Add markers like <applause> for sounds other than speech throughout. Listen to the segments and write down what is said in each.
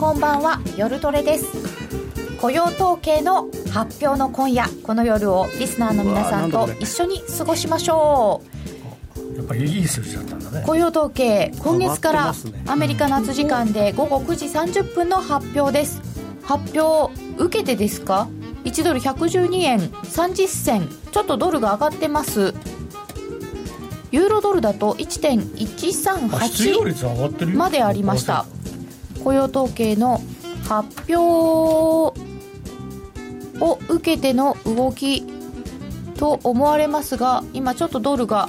こんばんは夜トレです。雇用統計の発表の今夜この夜をリスナーの皆さんと一緒に過ごしましょう。やっぱりいい数字だったんだね。雇用統計今月からアメリカ夏時間で午後9時30分の発表です。発表受けてですか？1ドル112円30銭。ちょっとドルが上がってます。ユーロドルだと1.138までありました雇用統計の発表を受けての動きと思われますが今ちょっとドルが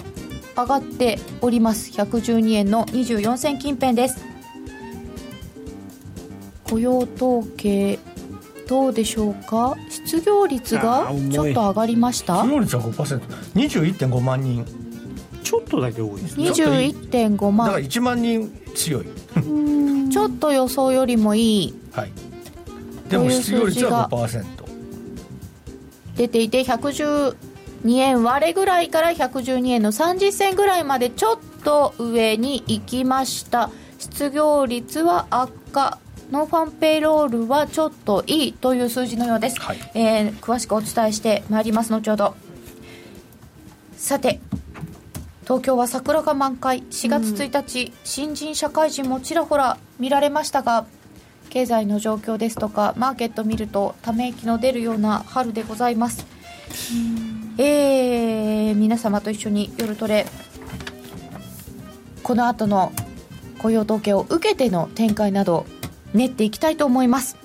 上がっております。112円の24銭近辺です。雇用統計どうでしょうか？失業率がちょっと上がりました？失業率は 5%21.5 万人。ちょっとだけ多いですね21.5万。だから1万人強い。ちょっと予想よりもいい、はい、でも失業率は5%出ていて112円割れぐらいから112円の30銭ぐらいまでちょっと上に行きました。失業率は悪化 non-farm payroll はちょっといいという数字のようです、はい、えー、詳しくお伝えしてまいります。後ほど。さて東京は桜が満開。4月1日、うん、新人社会人もちらほら見られましたが経済の状況ですとかマーケット見るとため息の出るような春でございます、うん、えー、皆様と一緒に夜トレこの後の雇用統計を受けての展開など練っていきたいと思います。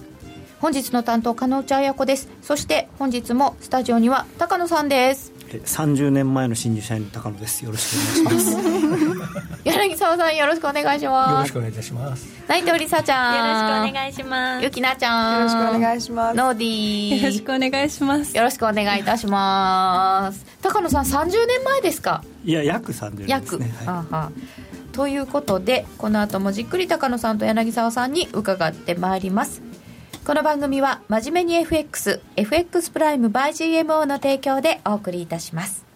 本日の担当加納内彩子です。そして本日もスタジオには高野さんです30年前の新入社員高野です。よろしくお願いします。<laughs> 柳沢さんよろしくお願いします。よろしくお願いいたします。内藤梨沙ちゃん。よろしくお願いします。ゆきなちゃん。よろしくお願いします。ノーディー。よろしくお願いします。よろしくお願いいたします。高野さん30年前ですか？いや約30年ですね。約、はい、は。ということでこの後もじっくり高野さんと柳沢さんに伺ってまいりますこの番組は真面目に FX、FX プライム by GMO の提供でお送りいたします。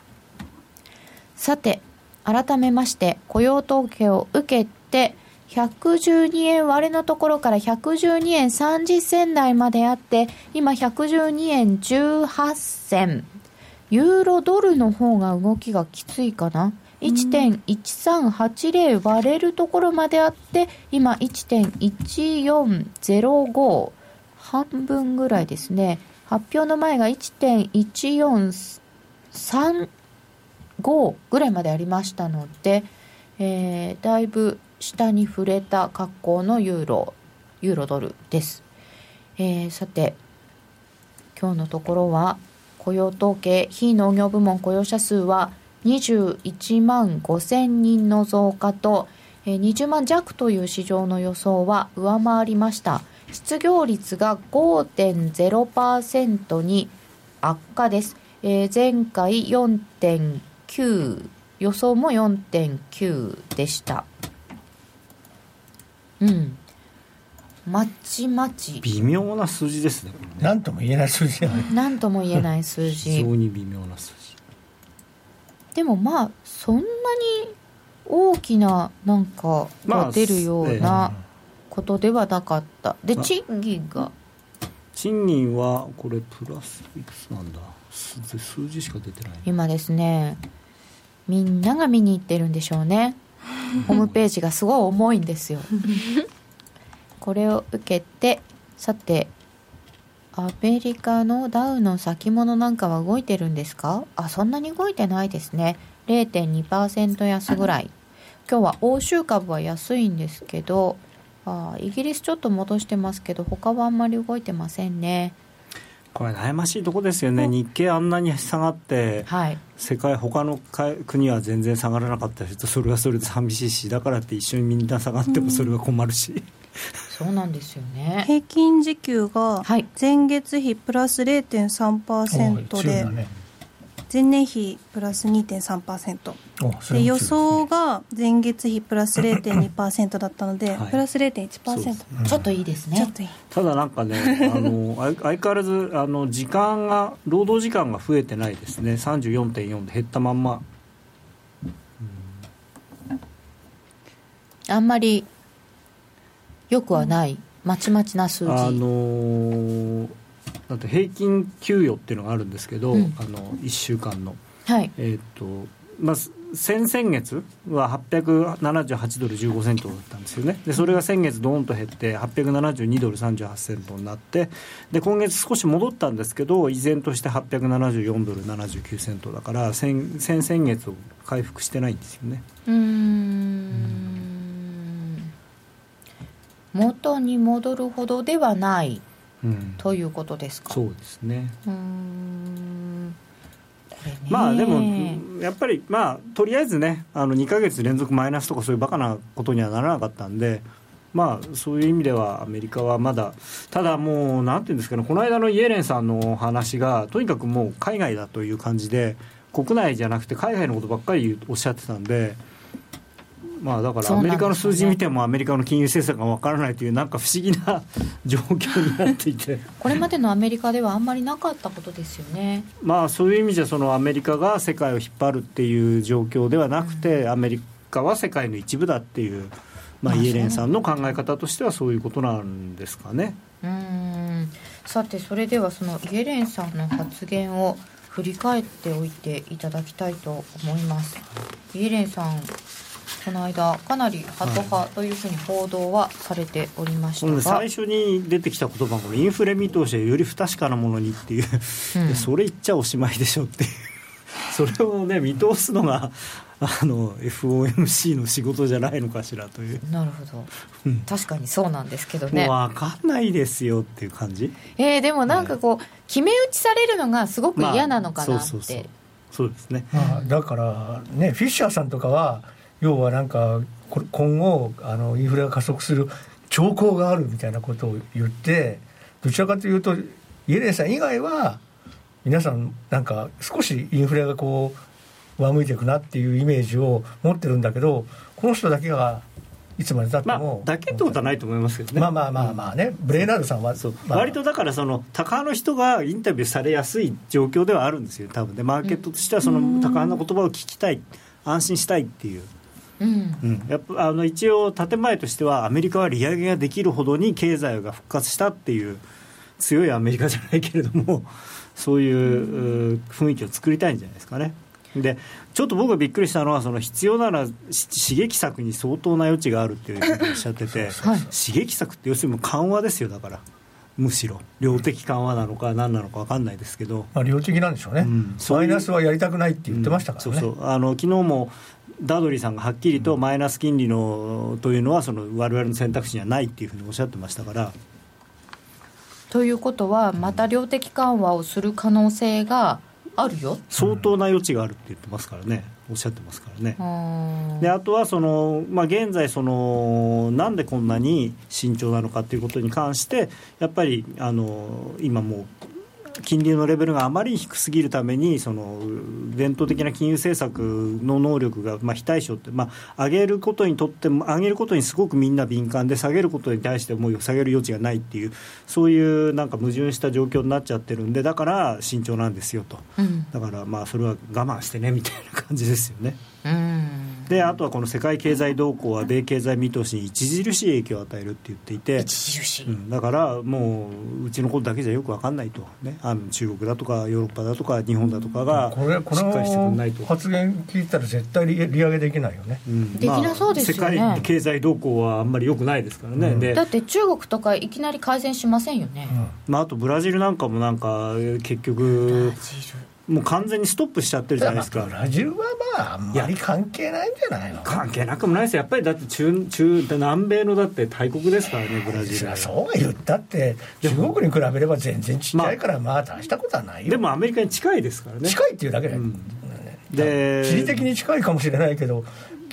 さて、改めまして雇用統計を受けて、112円割れのところから112円30銭台まであって、今112円18銭。ユーロドルの方が動きがきついかな？1.1380割れるところまであって、今1.1405。半分ぐらいですね。発表の前が1.143 5ぐらいまでありましたので、えー、だいぶ下に触れた格好のユーロユーロドルです、えー、さて今日のところは雇用統計非農業部門雇用者数は21万5000人の増加と、20万弱という市場の予想は上回りました。失業率が5.0%に悪化です。えー、前回4.9予想も4.9でした。うん。まちまち。微妙な数字ですね何とも言えない数字何 <laughs> とも言えない数字。非常に微妙な数字。でもまあそんなに大きななんかが出るような、まあえことではなかった。で賃金が。賃金はこれプラスいくつなんだ？数数字しか出てない今ですねみんなが見に行ってるんでしょうね。ホームページがすごい重いんですよ。<laughs> これを受けてさてアメリカのダウの先物なんかは動いてるんですか？あそんなに動いてないですね。0.2%安ぐらい。今日は欧州株は安いんですけどあイギリスちょっと戻してますけど他はあんまり動いてませんね。これ悩ましいとこですよね、日経あんなに下がって、はい、世界他の国は全然下がらなかったりするとそれはそれで寂しいしだからって一緒にみんな下がってもそれは困るし、うん、そうなんですよね。平均時給が前月比プラス0.3%で、はいね、前年比プラス2.3%で予想が前月比プラス0.2%だったので、はい、プラス0.1%、ちょっといいですね。ただなんかねあの <laughs> 相変わらずあの時間が労働時間が増えてないですね。34.4で減ったまんま、あんまりよくはない、まちまちな数字。あのー、だって平均給与っていうのがあるんですけど、うん、あの1週間の、はい、えっ、とまあ先々月は878ドル15セントだったんですよね。でそれが先月どーんと減って872ドル38セントになってで今月少し戻ったんですけど依然として874ドル79セントだから先先々月を回復してないんですよね。うん。元に戻るほどではない、うん、ということですか？そうですね。うん。まあでも、やっぱり、まあ、とりあえずね、あの2か月連続マイナスとか、そういうバカなことにはならなかったんで、まあ、そういう意味ではアメリカはまだ、ただもう、なんていうんですかね、この間のイエレンさんの話が、とにかくもう海外だという感じで、国内じゃなくて海外のことばっかりおっしゃってたんで。まあ、だからアメリカの数字見てもアメリカの金融政策がわからないというなんか不思議な状況になっていて。<laughs> これまでのアメリカではあんまりなかったことですよね、まあ、そういう意味じゃそのアメリカが世界を引っ張るっていう状況ではなくて、うん、アメリカは世界の一部だっていう、まあ、イエレンさんの考え方としてはそういうことなんですかね。うん。さてそれではそのイエレンさんの発言を振り返っておいていただきたいと思います。イエレンさんこの間かなりハト派というふうに報道はされておりましたが、はい、最初に出てきた言葉がインフレ見通しはより不確かなものにっていう、うん、それ言っちゃおしまいでしょっていう。<laughs> それをね見通すのがあの FOMC の仕事じゃないのかしらという。なるほど、うん、確かにそうなんですけどね。分かんないですよっていう感じ。えー、でもなんかこう、はい、決め打ちされるのがすごく嫌なのかなって、まあ、そうそうそう。そうですね、まあ、だからねフィッシャーさんとかは要はなんか今後あのインフレが加速する兆候があるみたいなことを言ってどちらかというとイエレンさん以外は皆さんなんか少しインフレがこう上向いていくなっていうイメージを持ってるんだけどこの人だけがいつまでたっても、まあ、だけってことはないと思いますけどね。まあまあまあまあね、うん、ブレイナードさんは、まあ、割とだからその高派の人がインタビューされやすい状況ではあるんですよ多分。ねマーケットとしてはその高派の言葉を聞きたい安心したいっていううん、やっぱあの一応建前としてはアメリカは利上げができるほどに経済が復活したっていう強いアメリカじゃないけれども <laughs> そういう雰囲気を作りたいんじゃないですかね。でちょっと僕がびっくりしたのはその必要なら刺激策に相当な余地があるっていうふうにおっしゃってて、<laughs> はい、刺激策って要するに緩和ですよだから。むしろ。量的緩和なのか何なのか分かんないですけど、まあ、量的なんでしょうね、うん、マイナスはやりたくないって言ってましたからね、うん、そうそう。あの昨日もダドリーさんがはっきりとマイナス金利のというのはその我々の選択肢にはないっていうふうにおっしゃってましたから。ということはまた量的緩和をする可能性があるよ相当な余地があるって言ってますからね。おっしゃってますからね。であとはその、まあ、現在その、なんでこんなに慎重なのかということに関して、やっぱりあの今もう金利のレベルがあまりに低すぎるためにその伝統的な金融政策の能力が、まあ、非対称って、まあ、上げることにとっても上げることにすごくみんな敏感で下げることに対してもう下げる余地がないっていうそういうなんか矛盾した状況になっちゃってるんでだから慎重なんですよと、うん、だからまあそれは我慢してねみたいな感じですよね。うん。であとはこの世界経済動向は米経済見通しに著しい影響を与えるって言っていて、うん、だからもううちのことだけじゃよく分かんないと、ね、あの中国だとかヨーロッパだとか日本だとかがしっかりしてくれないと。発言聞いたら絶対利上げできないよね、うん、できなそうですよね、世界経済動向はあんまりよくないですからね、うん、だって中国とかいきなり改善しませんよね、まあ、あとブラジルなんかもなんか結局もう完全にストップしちゃってるじゃないですか。ブラジルはまああんまり関係ないんじゃないの？関係なくもないですやっぱりだって中中南米のだって大国ですからねブラジルは。そうは言ったって中国に比べれば全然ちっちゃいからまあ大したことはないよ。でもアメリカに近いですからね。近いっていうだけで、うん、で地理的に近いかもしれないけど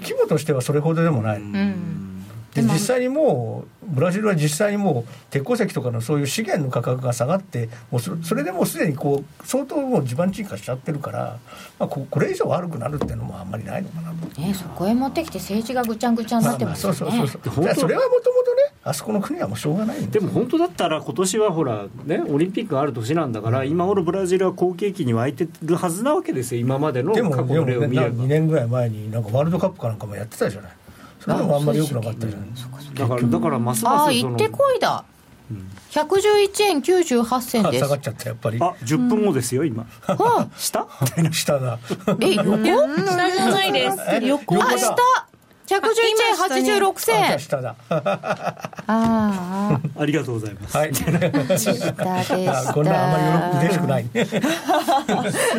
規模としてはそれほどでもない、うんで実際にもうブラジルは実際にもう鉄鉱石とかのそういう資源の価格が下がってもうそれでもうすでにこう相当もう地盤沈下しちゃってるから、まあ、ここれ以上悪くなるっていうのもあんまりないのかなと、ね、そこへ持ってきて政治がぐちゃぐちゃになってますよね、まあ、そうそうそうそれはもともとねあそこの国はもうしょうがないで。も本当だったら今年はほらねオリンピックがある年なんだから、うん、今頃ブラジルは好景気に湧いてるはずなわけですよ今までの過去の例を見れば。2年ぐらい前になんかワールドカップかなんかもやってたじゃないそれもあんまりよくなかったじゃない。だからだからますますああ行ってこいだ、うん、111円98銭です。下がっちゃったやっぱり。あ10分後ですよ、今、は下？下だ。え横？下じゃないです。横？あ下111円86銭下だああありがとうございます。はい。下でしたこんなあんまり嬉しくない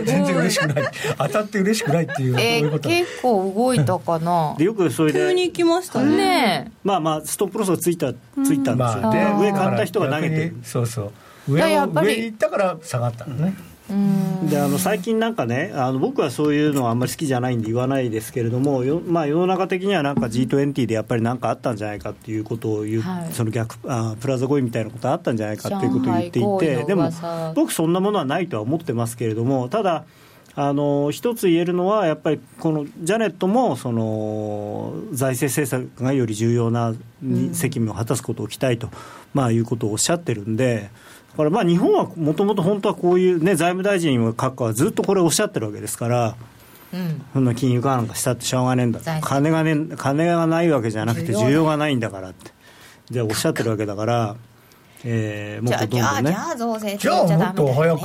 全然嬉しくない。<laughs> 当たって嬉しくないっていう、えー、結構動いたかな。でよくそれで急に行きましたね。ねまあまあストップロスがついたついたんですよ、まあ、上買った人が投げて。そうそう。上上に行ったから下がったのね、であの最近なんかねあの僕はそういうのはあんまり好きじゃないんで言わないですけれどもよ、まあ、世の中的にはなんか G20 でやっぱり何かあったんじゃないかっていうことを言う、はい、その逆あプラザ合意みたいなことあったんじゃないかっていうことを言っていてでも僕そんなものはないとは思ってますけれどもただあの一つ言えるのは、やっぱりこのジャネットもその財政政策がより重要な責務を果たすことを期待と、まあ、いうことをおっしゃってるんで、これまあ日本はもともと本当はこういう、ね、財務大臣閣下はずっとこれをおっしゃってるわけですから。うん、そんな金融緩和なんかしたってしょうがねえんだ金が,、ね、金がないわけじゃなくて需要がないんだからって。じゃあおっしゃってるわけだからえー、もっとどんどんね。じゃあ増税じゃあもっと早く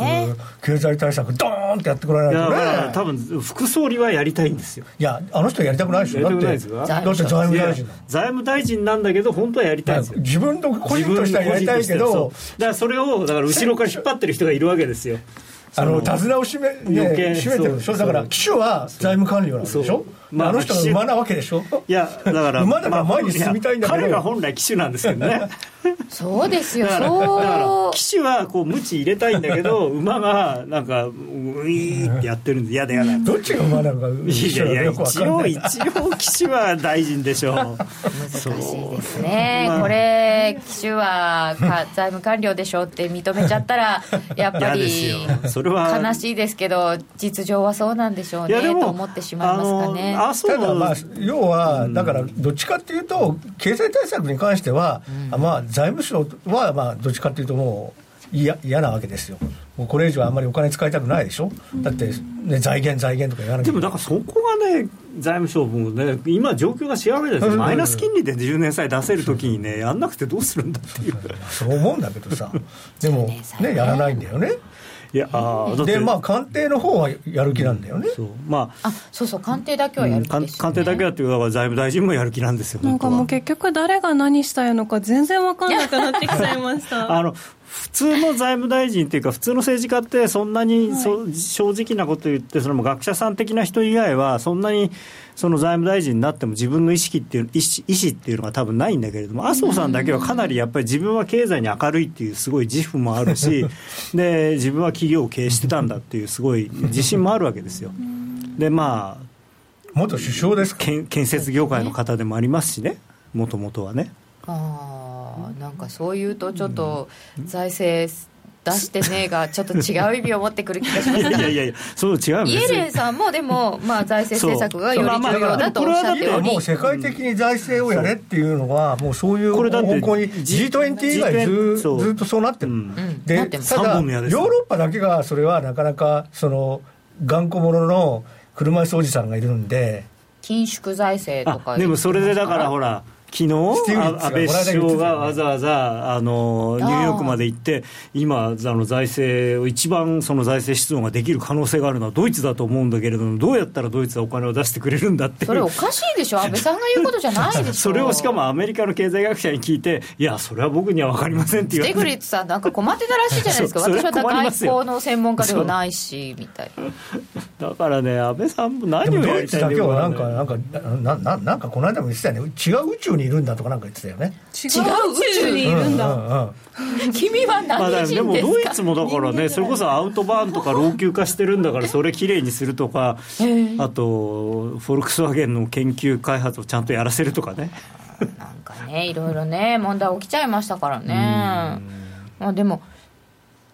経済対策ドーンってやってくれないとね。いや多分副総理はやりたいんですよ。いやあの人やりたくないでしょ。だってだって財務大臣。財務大臣なんだけど本当はやりたいんですよ。自分の個人としてはやりたいけどだからそれをだから後ろから引っ張ってる人がいるわけですよ。あの手綱を締め,、ね、締めてる。でしょだから機種は財務官僚なんでしょまあ、あの人が馬なわけでしょ？いやだから馬だから前に進みたいんだけど、彼が本来騎手なんですけどね。<laughs> そうですよだから騎手はこう鞭入れたいんだけど <laughs> 馬がなんかウィーってやってるんで嫌だ嫌だどっちが馬なのかいやいや一応一応騎手は大臣でしょう。難しいですね、まあ、これ騎手はか財務官僚でしょって認めちゃったら <laughs> やっぱりそれは悲しいですけど実情はそうなんでしょうねと思ってしまいますかねあそうただまあ要はだからどっちかっていうと経済対策に関しては、うん、まあ財務省はまあどっちかっていうともう嫌なわけですよ。もうこれ以上あんまりお金使いたくないでしょ。だって、ね、財源財源とか言わなきゃ。でもだからそこがね財務省もね今状況が違うわけですよ。マイナス金利で10年債出せるときにねやんなくてどうするんだっていう。そう思うんだけどさ。でも <laughs> ねやらないんだよねいやあでまあ官邸の方はやる気なんだよね、そう。まあ。あそうそう官邸だけはやる気です、ね。うん、官邸だけはっていうか財務大臣もやる気なんですよなんかもう結局誰が何したいのか全然分かんなくなってきちゃいました。<laughs> あの普通の財務大臣っていうか、普通の政治家って、そんなにそ、はい、正直なこと言って、それも学者さん的な人以外は、そんなにその財務大臣になっても、自分の意識っていう意思意思っていうのが多分ないんだけれども、麻生さんだけはかなりやっぱり自分は経済に明るいっていう、すごい自負もあるし、<laughs> で自分は企業を経営してたんだっていう、すごい自信もあるわけですよ。でまあ元首相です建設業界の方でもありますしね、もともとはね。あなんかそういうとちょっと財政出してねがちょっと違う意味を持ってくる気がします。が <laughs> いやいやいやそう違うイエレンさんもでも、まあ、財政政策がより重要だとおっしゃっておりもう世界的に財政をやれっていうのはもうそういう方向に G20 以外ずずっとそうなってる、うん、でただヨーロッパだけがそれはなかなかその頑固者の車椅子おじさんがいるんで。緊縮財政とかでもそれでだからほら昨日安倍首相がわざわざあのニューヨークまで行って、今、あの財政を一番その財政出動ができる可能性があるのはドイツだと思うんだけれども、どうやったらドイツはお金を出してくれるんだってそれおかしいでしょ、安倍さんが言うことじゃないでしょ。<laughs> それをしかもアメリカの経済学者に聞いて、いや、それは僕には分かりませんって言われて。ステグリッツさん、なんか困ってたらしいじゃないですか、<laughs> 私は外交の専門家ではないし、みたいな。だからね、安倍さんも何をやりたいんだよ、なんか、なんか、なななんかこの間も言ってたよね、違う宇宙にいるんだとかなんか言ってたよね。違う宇宙にいるんだ、君は何人ですか、まあ、でもドイツもだからねそれこそアウトバーンとか老朽化してるんだからそれきれいにするとかあとフォルクスワーゲンの研究開発をちゃんとやらせるとかね。なんかねいろいろね問題起きちゃいましたからね。まあでも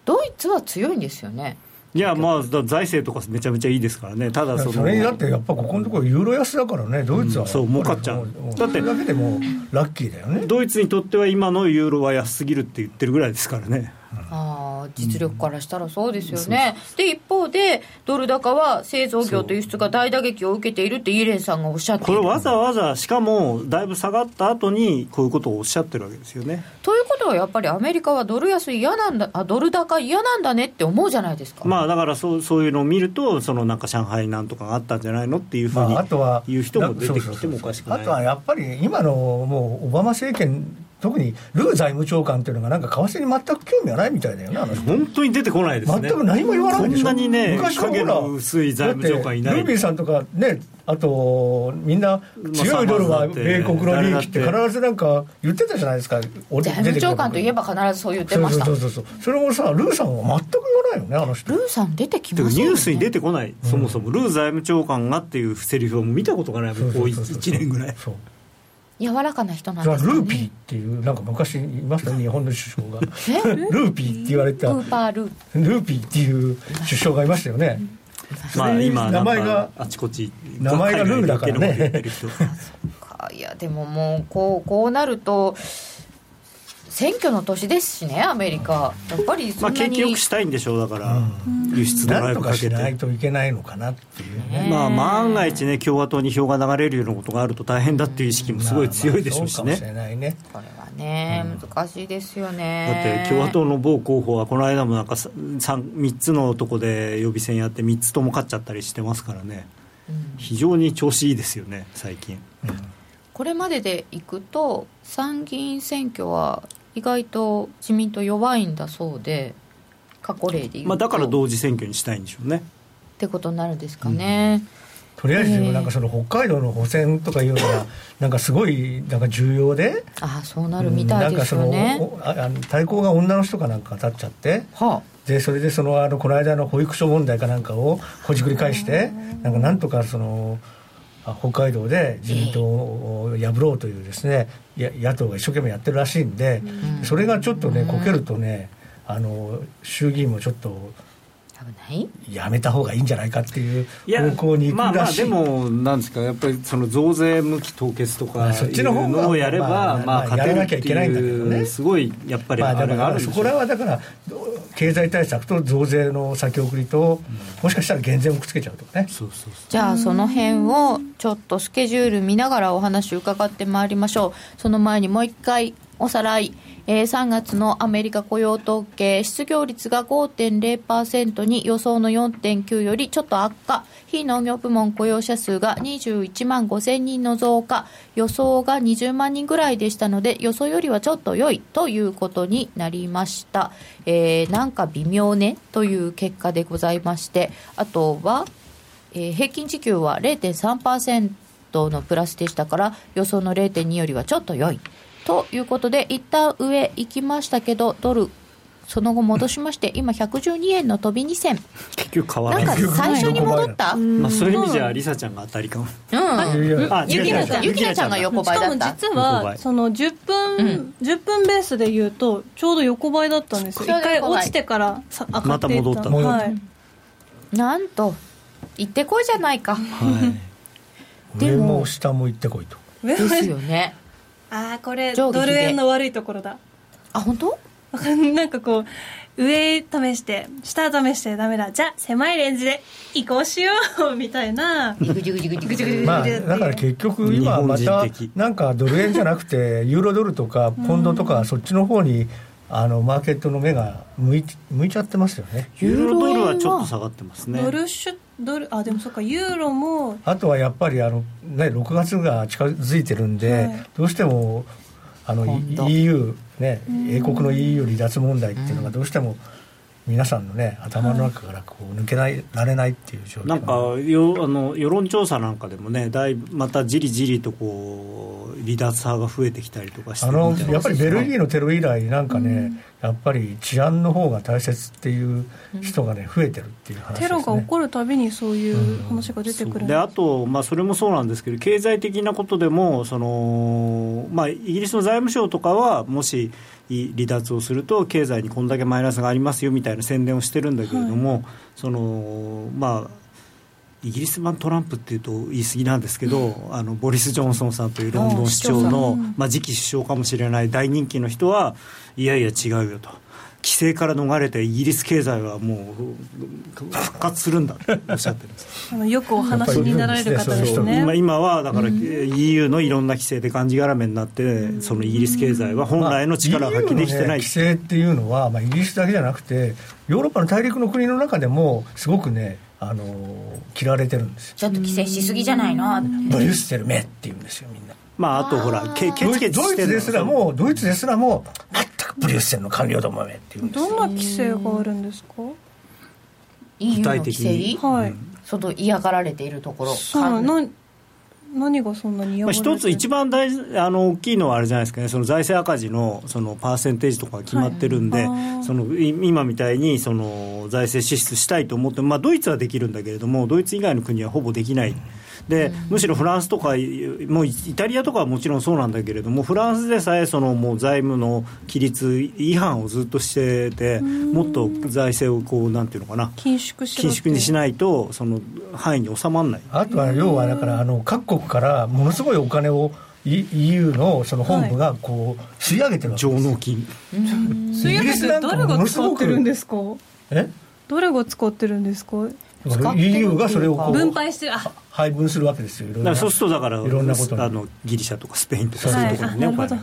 ドイツは強いんですよねいやまあ財政とかめちゃめちゃいいですからね。ただそのそれにだってやっぱここのところユーロ安だからねドイツは、うん、そう儲かっちゃう。だってだけでもラッキーだよね。ドイツにとっては今のユーロは安すぎるって言ってるぐらいですからね、あ実力からしたらそうですよね、うん、で一方で、ドル高は製造業と輸出が大打撃を受けているってイーレンさんがおっしゃってこれ、わざわざ、しかもだいぶ下がった後に、こういうことをおっしゃってるわけですよね。ということは、やっぱりアメリカはドル安嫌なんだあ、ドル高嫌なんだねって思うじゃないですか。まあ、だからそうそういうのを見ると、そのなんか上海なんとかがあったんじゃないのっていうふうに言う人も出てきてもおかしくない。あとはやっぱり今のもうオバマ政権特にルー財務長官っていうのが、なんか為替に全く興味はないみたいだよね、本当に出てこないですね、全く何も言わないでしょ、こんなにね、影の薄い財務長官いない。ルービーさんとかね、あとみんな、強いドルは米国の利益って必ずなんか言ってたじゃないですか、財務長官といえば必ずそう言ってました。そうそうそうそれもさ、ルーさんは全く言わないよね、あの人。ルーさん出てきます、ね、ニュースに出てこない、そもそも、ルー財務長官がっていうセリフを見たことがない、もうこう1年ぐらい。そう柔らかな人なんですか、ね、ルーピーっていうなんか昔いましたね日本の首相が。<laughs> ルーピーって言われた。ルーパールルーピーっていう首相がいましたよね、まあ今名前があちこち名前がルーだからね。いやでももうこうこうなると選挙の年ですしね、アメリカ、やっぱりまあ、景気よくしたいんでしょう、だから、輸出ドライブかけて。ないといけないのかなっていうね、まあ、万が一ね、共和党に票が流れるようなことがあると大変だっていう意識もすごい強いでしょうしね。まあまあね。これはね、難しいですよね。だって、共和党の某候補は、この間もなんか 3, 3つのとこで予備選やって、3つとも勝っちゃったりしてますからね、うん、非常に調子いいですよね、最近。うん。これまででいくと参議院選挙は意外と自民党弱いんだそうで過去例でいうと、まあ、だから同時選挙にしたいんでしょうね。ってことになるんですかね、うん、とりあえずなんかその北海道の補選とかいうのはなんかすごいなんか重要で。ああそうなるみたいですよね、うん、あの対抗が女の人かなんか立っちゃって、はあ。でそれでそのあのこの間の保育所問題かなんかをほじくり返してなんかなんとかその北海道で自民党を破ろうというですね野党が一生懸命やってるらしいんで、それがちょっとねこけるとねあの衆議院もちょっとやめた方がいいんじゃないかっていう方向に行くらしい。まあまあでもなんですかやっぱりその増税無期凍結とかそっちの方をやればまあ、まあ、勝てるっていうすごいやっぱりあれがあるそこらはだから経済対策と増税の先送りと、もしかしたら減税もくっつけちゃうとかね。じゃあその辺をちょっとスケジュール見ながらお話伺ってまいりましょうその前にもう。一回おさらいえー、3月のアメリカ雇用統計、失業率が5.0%に予想の4.9よりちょっと悪化、非農業部門雇用者数が21万5000人の増加、予想が20万人ぐらいでしたので、予想よりはちょっと良いということになりました。えー、なんか微妙ねという結果でございまして、あとは、えー、平均時給は0.3%のプラスでしたから、予想の0.2よりはちょっと良い。ということで、一旦上行きましたけど、ドル、その後戻しまして、今112円の飛び2銭。結局変わらない。なんか最初に戻った、まあ、そういう意味じゃ、りさちゃんが当たりかも。うん。ゆきなちゃん、ゆきなちゃんが横ばいだった。しかも実は、その10分、うん、10分ベースで言うと、ちょうど横ばいだったんですよ。一回落ちてからさ上がってまた戻った。はい。なんと、行ってこいじゃないか。はい。上も下も行ってこいと。ですよね。ああこれドル円の悪いところだ。あ本当？<laughs> なんかこう上試して下試してダメだ。じゃあ狭いレンジで移行しようみたいな。まあだから結局今またなんかドル円じゃなくてユーロドルとかポンドとかそっちの方にあのマーケットの目が向い向いちゃってますよね。ユーロドルはちょっと下がってますね。ドルシュドルあでもそっかユーロもあとはやっぱりあの、ね、6月が近づいてるんで、はい、どうしてもあの EU ね英国の EU 離脱問題っていうのがどうしても、うん皆さんのね頭の中からこう抜けないられないっていう状況。なんかよあの世論調査なんかでもねだいぶまたじりじりとこう離脱派が増えてきたりとかしてあのやっぱりベルギーのテロ以来なんかね、うん、やっぱり治安の方が大切っていう人がね増えてるっていう話、ね、テロが起こるたびにそういう話が出てくる、うん、であと、まあ、それもそうなんですけど経済的なことでもその、まあ、イギリスの財務省とかはもし離脱をすると経済にこんだけマイナスがありますよみたいな宣伝をしてるんだけれども、はい、そのまあイギリス版トランプっていうと言い過ぎなんですけど、うん、あのボリス・ジョンソンさんというロンドン市長の、まあ、次期首相かもしれない大人気の人はいやいや違うよと。規制から逃れてイギリス経済はもう復活するんだっておっしゃってるんです。あのよくお話になられる方ですね。今今はだから EU のいろんな規制でがんじがらめになってそのイギリス経済は本来の力を発揮できてない、まあね、規制っていうのは、まあ、イギリスだけじゃなくてヨーロッパの大陸の国の中でもすごくねあの嫌われてるんですちょっと規制しすぎじゃないの？ブリュッセルめって言うんですよみんな。まああとほらケケチケチドイツですらもドイツですらもブリュッセルの官僚どもめっていうんですどんな規制があるんですか？具体的に？はい、その嫌がられているところ。そうな何がそんなに嫌がられてる、まあ、一つ一番大あの大きいのはあれじゃないですかね。その財政赤字のそのパーセンテージとか決まってるんで、はい、その今みたいにその財政支出したいと思ってまあドイツはできるんだけれどもドイツ以外の国はほぼできない。うんでむしろフランスとかもうイタリアとかはもちろんそうなんだけれどもフランスでさえそのもう財務の規律違反をずっとしててもっと財政をこうなんていうのかな緊縮緊縮にしないとその範囲に収まらない。あとは要はだからあの各国からものすごいお金を EU のその本部がこう吸い上げてるわけです上納金。吸い上げて誰が使ってるんですか？え？誰が使ってるんですか？EU がそれをこう分配して配分するわけですよそうするとだからいろんなことあのギリシャとかスペインとかそういうところにね、はい、だ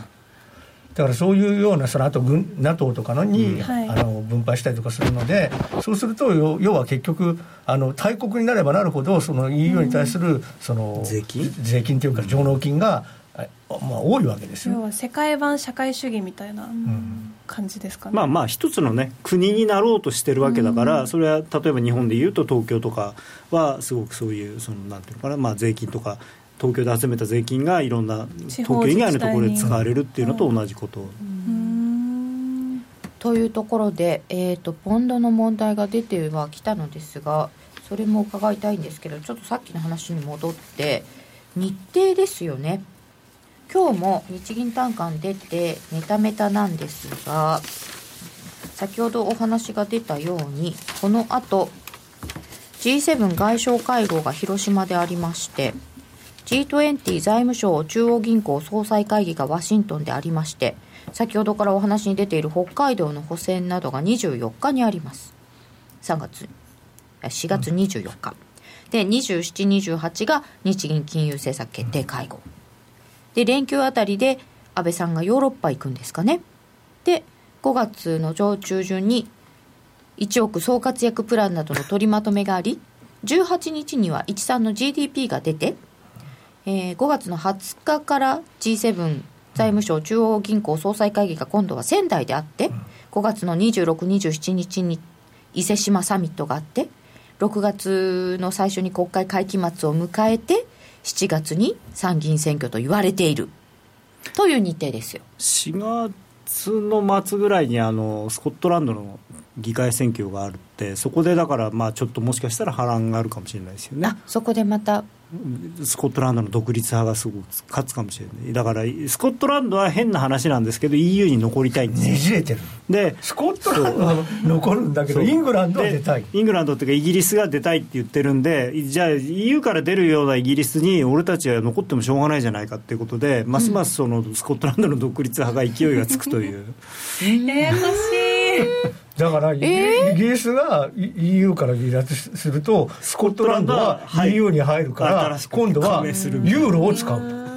からそういうようなそのあと NATO とかのに、うん。あの分配したりとかするのでそうすると要は結局あの大国になればなるほどその EU に対するその、税金？税金というか上納金がまあ、多いわけですよ。要は世界版社会主義みたいな感じですかね、まあまあ一つのね国になろうとしてるわけだから、それは例えば日本でいうと東京とかはすごくそういうそのなんていうのかな、まあ、税金とか東京で集めた税金がいろんな東京以外のところで使われるっていうのと同じこと。というところで、えーと、ポンドの問題が出てはきたのですがそれも伺いたいんですけどちょっとさっきの話に戻って日程ですよね今日も日銀短観出てメタメタなんですが先ほどお話が出たようにこの後 G7 外相会合が広島でありまして G20 財務省中央銀行総裁会議がワシントンでありまして先ほどからお話に出ている北海道の補選などが24日にあります。3月4月24日、で2728が日銀金融政策決定会合、で連休あたりで安倍さんがヨーロッパ行くんですかね。で5月の上中旬に1億総活躍プランなどの取りまとめがあり18日には13の GDP が出て、えー、5月の20日から G7 財務省中央銀行総裁会議が今度は仙台であって5月の26、27日に伊勢志摩サミットがあって6月の最初に国会会期末を迎えて7月に参議院選挙と言われている。という日程ですよ。4月の末ぐらいにあのスコットランドの議会選挙があるってそこでだからまあちょっともしかしたら波乱があるかもしれないですよね。そこでまたスコットランドの独立派がすごく勝つかもしれない。だからスコットランドは変な話なんですけど EU に残りたいんですねじれてる。でスコットランドは残るんだけどイングランドは出たい。イングランドっていうかイギリスが出たいって言ってるんでじゃあ EU から出るようなイギリスに俺たちは残ってもしょうがないじゃないかっていうことで、ますますそのスコットランドの独立派が勢いがつくという。ややこしい <laughs> だから、イギリスが EU から離脱するとスコットランドは EU に入るから今度はユーロを使う。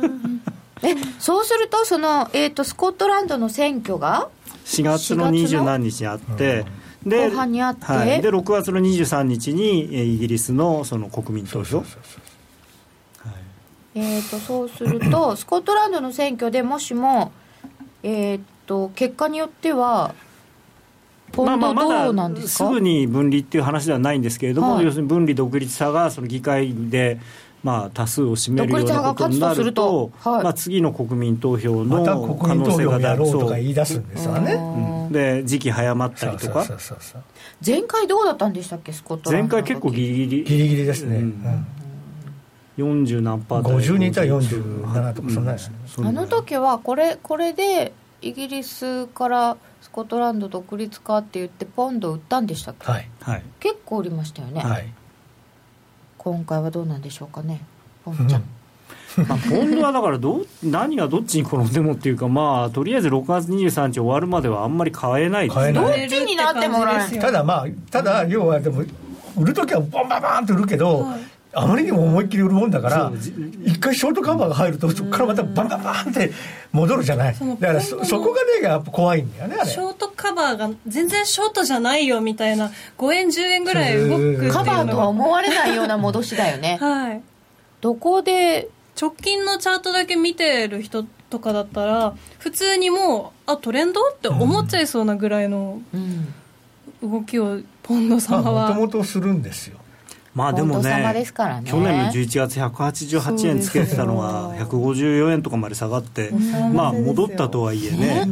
えそうするとその、えーと、スコットランドの選挙が？4月の二十何日にあって、で後半にあって、はい、で6月の23日にイギリスのその国民投票。えーと、そうすると <clears throat> スコットランドの選挙でもしも、えーと結果によってはまあまあまだすぐに分離っていう話ではないんですけれども、はい、要するに分離独立者がその議会でまあ、多数を占めるようなことになると、はい、まあ、次の国民投票の可能性がやろうとか言い出すんですよね、うん、で時期早まったりとか。前回どうだったんでしたっけ？スコット前回結構ギリギリ。ギリギリですね、うん。40何パー50人対47とかそんなですね、うん、あの時はこれこれでイギリスからスコットランド独立かって言ってポンド売ったんでしたっけ、はい、結構売りましたよね、はい、今回はどうなんでしょうかねポンちゃん、うん、まあ、ポンドはだからど何がどっちに転んでもっていうか、まあ、とりあえず6月23日終わるまではあんまり買えないですね。どっちになってもらえただまあ、ただ、要はでも、売るときはバンバンバンって売るけど、はいあまりにも思いっきり売るもんだから一回ショートカバーが入るとそこからまたバンバンバンって戻るじゃない。だからそそこがねやっぱ怖いんだよねショートカバーが全然ショートじゃないよみたいな5円10円ぐらい動くカバーとは思われないような戻しだよね。<laughs> はい。どこで？直近のチャートだけ見てる人とかだったら普通にもうあトレンド？って思っちゃいそうなぐらいの動きをポンド様は。もともとするんですよまあでもね、ね去年の11月188円つけてたのが154円とかまで下がって、まあ戻ったとはいえね、やっ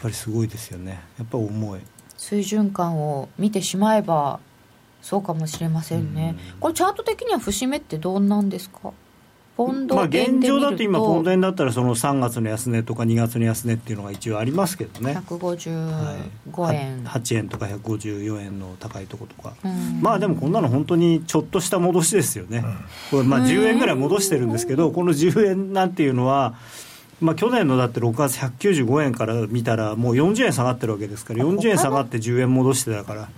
ぱりすごいですよね。やっぱり重い。水準感を見てしまえばそうかもしれませんね。これチャート的には節目ってどんなんですか？ポンドまあ、現状だと今、ポンド円だったらその3月の安値とか2月の安値っていうのが一応ありますけどね、155円、はい、8円とか154円の高いとことか、まあでもこんなの本当にちょっとした戻しですよね、これまあ10円ぐらい戻してるんですけど、この10円なんていうのは、まあ、去年のだって6月195円から見たら、もう40円下がってるわけですから、40円下がって10円戻してたか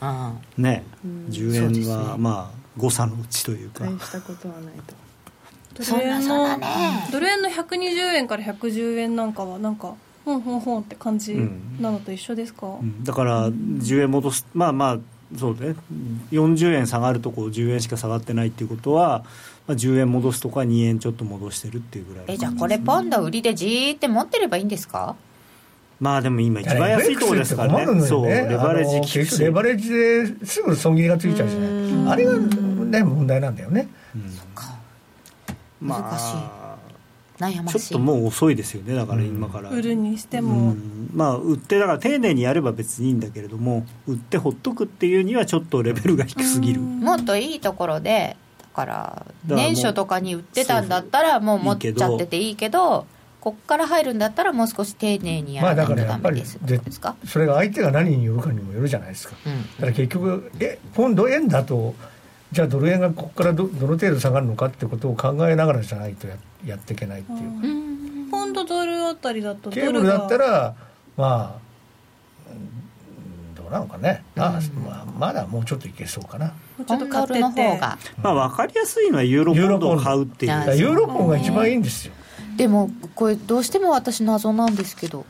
ら、ね、10円はまあ誤差のうちというか。大したことはないとドル円の、ね、ドル円の120円から110円なんかはなんかほんほんほんって感じなのと一緒ですか、うん、だから10円戻すまあまあそうね。40円下がるとこ10円しか下がってないっていうことは、まあ、10円戻すとか2円ちょっと戻してるっていうぐらいえじゃあこれポンド売りでじーって持ってればいいんですか？まあでも今一番安いところですからね、ね。そうレバレッジレバレッジですぐ損切りがついちゃうじゃない。あれがね問題なんだよね、まあ、悩ましい。ちょっともう遅いですよねだから今から、売るにしても、うん、まあ売ってだから丁寧にやれば別にいいんだけれども売ってほっとくっていうにはちょっとレベルが低すぎる。もっといいところでだから年初とかに売ってたんだったらもう持っちゃってていいけどこっから入るんだったらもう少し丁寧にやらないとダメです。ですか？それが相手が何によるかにもよるじゃないですか、うん、だから結局えポンド円だとじゃあドル円がここからどどの程度下がるのかってことを考えながらじゃないとややっていけないっていう。か、ポンドドルあたりだとケーブルだったらまあどうなのかね、まあ、まあ、まだもうちょっといけそうかな。ちょっと買ってて、まあ、分かりやすいのはユーロポンドを買うっていう。ユーロポンが一番いいんですよ。でもこれどうしても私謎なんですけど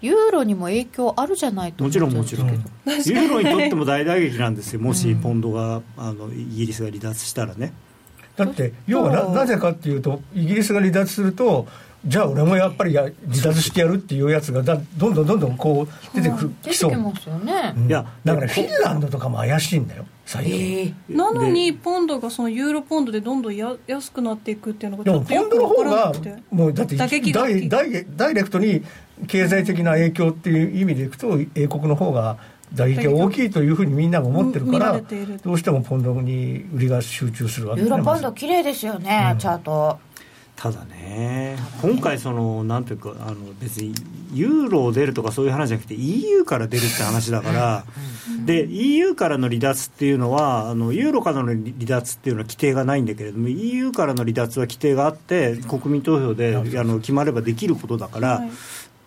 ユーロにも影響あるじゃないともちろんもちろん、ユーロにとっても大打撃なんですよ。<laughs> もしポンドがあのイギリスが離脱したらね。だって要はななぜかっていうとイギリスが離脱するとじゃあ俺もやっぱりや離脱してやるっていうやつがだどんどんどんどんこう出てくる、きそう、ね。うん、いやだからフィンランドとかも怪しいんだよ最近、えー、なのにポンドがそのユーロポンドでどんどんや安くなっていくっていうのがちょっとよく分からなくて。もうだってダイダイダイレクトに経済的な影響っていう意味でいくと英国の方が打撃が大きいというふうにみんなが思ってるからどうしてもポンドに売りが集中するわけです、ね、ユーロポンド綺麗ですよね、うん、チャートただね、今回その、なんていうか、あの別にユーロを出るとかそういう話じゃなくて、EU から出るって話だから、で EU からの離脱っていうのはあの、ユーロからの離脱っていうのは規定がないんだけれども、EU からの離脱は規定があって、国民投票であの決まればできることだから、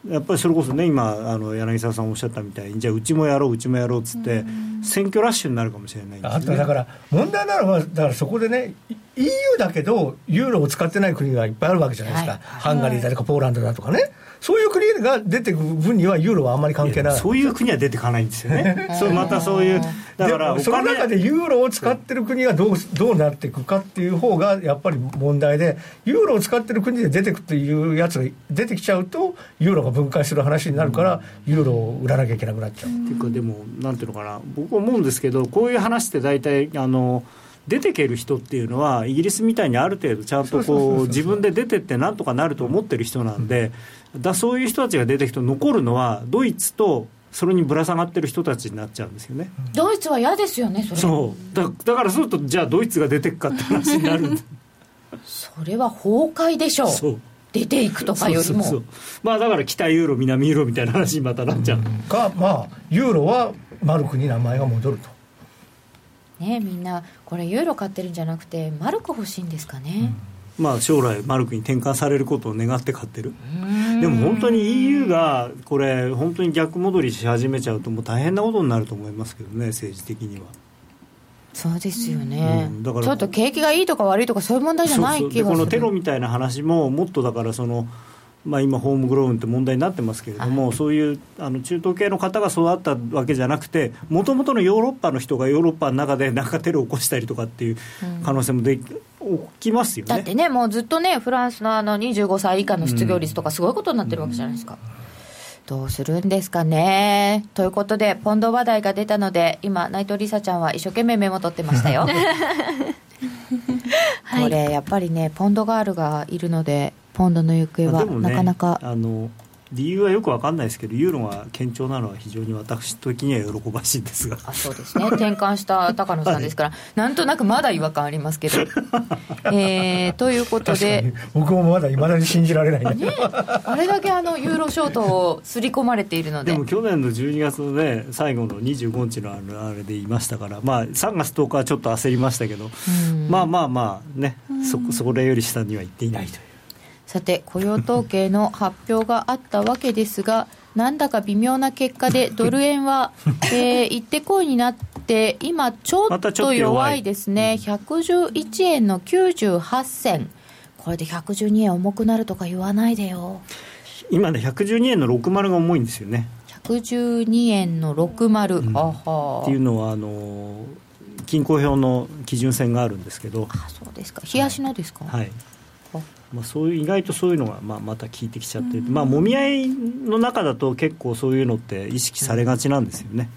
やっぱりそれこそね、今、あの柳沢さんおっしゃったみたいに、じゃあ、うちもやろう、うちもやろうっつって、選挙ラッシュになるかもしれない、ね、あとだから、問題なのは、だからそこでね、EU だけど、ユーロを使ってない国がいっぱいあるわけじゃないですか、はい、ハンガリーだとかポーランドだとかね。そういう国が出てくる分にはユーロはあんまり関係ない。そういう国は出てかないんですよね。そまたそういうだからその中でユーロを使ってる国がどうどうなっていくかっていう方がやっぱり問題でユーロを使ってる国で出てくっていうやつが出てきちゃうとユーロが分解する話になるから、ユーロを売らなきゃいけなくなっちゃう。っていうかでもなんていうのかな。僕思うんですけどこういう話って大体あの出てける人っていうのはイギリスみたいにある程度ちゃんとこう自分で出てってなんとかなると思ってる人なんで、だそういう人たちが出てきて残るのはドイツとそれにぶら下がってる人たちになっちゃうんですよね。ドイツは嫌ですよねそれ。そう。だだからそうするとじゃあドイツが出てくかって話になるそれは崩壊でしょう。そう。出ていくとかよりも。まあだから北ユーロ南ユーロみたいな話にまたなっちゃう、うん、かまあユーロはマルクに名前が戻るとねみんなこれユーロ買ってるんじゃなくてマルク欲しいんですかね、うん。まあ、将来マルクに転換されることを願って買ってる。でも本当に EU がこれ本当に逆戻りし始めちゃうともう大変なことになると思いますけどね政治的には。そうですよね、うん、だからちょっと景気がいいとか悪いとかそういう問題じゃない気がする。このテロみたいな話ももっとだからそのまあ、今、ホームグローンって問題になってますけれども、はい、そういうあの中東系の方が育ったわけじゃなくて、もともとのヨーロッパの人がヨーロッパの中でなんかテロを起こしたりとかっていう可能性もで、起きますよねだってね、もうずっとね、フランスのあの25歳以下の失業率とか、すごいことになってるわけじゃないですか。うん、どうするんですかね。ということで、ポンド話題が出たので、今、内藤梨沙ちゃんは一生懸命メモ取ってましたよ。<laughs> これ、やっぱりね、ポンドガールがいるので、ポンドの行方は、ね、なかなかあの理由はよく分かんないですけどユーロが堅調なのは非常に私的には喜ばしいんですが。あそうですね。<laughs> 転換した高野さんですから、はい、なんとなくまだ違和感ありますけど。<laughs> えー、ということで僕もまだいまだに信じられない、ね、あれだけあのユーロショートを刷り込まれているので。でも去年の12月のね最後の25日のあれで言いましたからまあ3月10日はちょっと焦りましたけど。まあまあまあねそそれより下には行っていないというさて雇用統計の発表があったわけですがなんだか微妙な結果でドル円は、<laughs> えー、行ってこいになって今ちょっと弱いですね、111円の98銭。これで112円重くなるとか言わないでよ。今ね112円の60が重いんですよね。112円の60、うん、っていうのはあの均衡表の基準線があるんですけど。あそうですか。冷やしのですか、はいまあ、そういう意外とそういうのがまあまた効いてきちゃって、まあ、もみ合いの中だと結構そういうのって意識されがちなんですよね。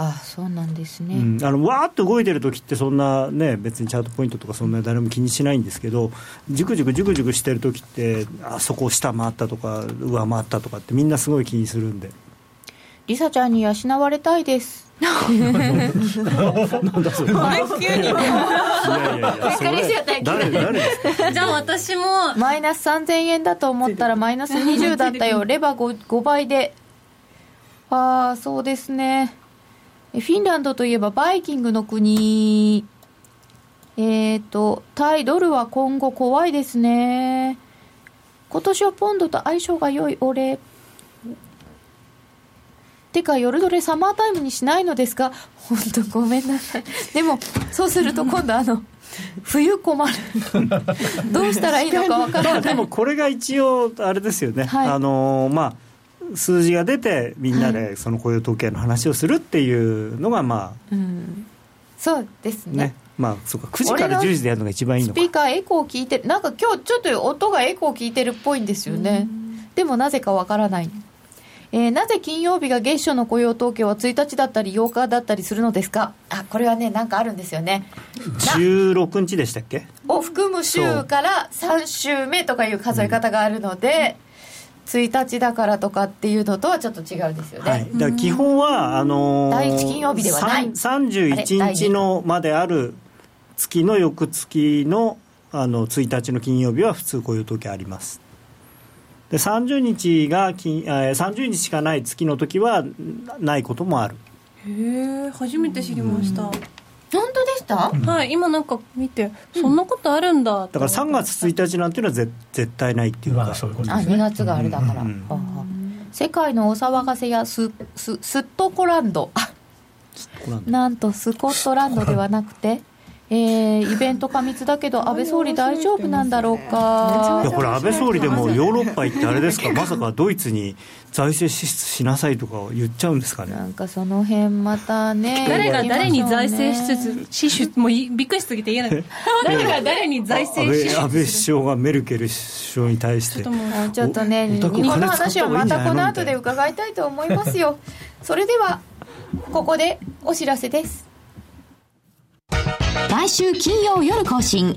あそうなんですね、うん、あのわーっと動いてる時ってそんなね別にチャートポイントとかそんな誰も気にしないんですけどじくじくじくじくしてる時ってあそこを下回ったとか上回ったとかってみんなすごい気にするんで。りさちゃんに養われたいですなんだそれ。急に。いやいやいや。誰誰ですか。じゃあ私もマイナス3000円だと思ったらマイナス20だったよ。<laughs> レバー 5, 5倍で。ああそうですね。フィンランドといえばバイキングの国。えっ、ー、と対ドルは今後怖いですね。今年はポンドと相性が良い俺。てか夜どれサマータイムにしないのですか本当ごめんなさい。でもそうすると今度あの <laughs> 冬困る。どうしたらいいのかわからない。でもこれが一応あれですよね、はい、あのまあ数字が出てみんなでその雇用統計の話をするっていうのがまあ、うん、そうですね。ね。まあそうか。9時から10時でやるのが一番いいのか。スピーカーエコー聞いてなんか今日ちょっと音がエコー聞いてるっぽいんですよね。でもなぜかわからないえー、なぜ金曜日が月初の雇用統計は1日だったり8日だったりするのですか？あこれはねなんかあるんですよね。16日でしたっけ？を含む週から3週目とかいう数え方があるので、うん、1日だからとかっていうのとはちょっと違うんですよね、はい、だから基本はあのー、第1金曜日ではない。31日のまである月の翌月のあの1日の金曜日は普通雇用統計ありますで30日が金、えー、30日しかない月の時はないこともある。へえ初めて知りました、本当でした、うん、はい今なんか見てそんなことあるんだ、だから3月1日なんていうのは絶絶対ないっていうか、まあ、そういうことですね、あ2月があるだから、うん、世界のお騒がせやスススットコランド。あなんとスコットランドではなくてえー、イベント過密だけど、<laughs> 安倍総理大丈夫なんだろうか。いや、これ安倍総理でもヨーロッパ行ってあれですか、<laughs> まさかドイツに財政支出しなさいとか言っちゃうんですかね？なんかその辺またね。<laughs> 誰が誰に財政支出、支出、もうびっくりしすぎて言えない。誰が誰に財政支出安倍首相がメルケル首相に対して。ちょっとちょっとね、日本の？話はまたこの後で伺いたいと思いますよ。それでは、ここでお知らせです。毎週金曜夜更新。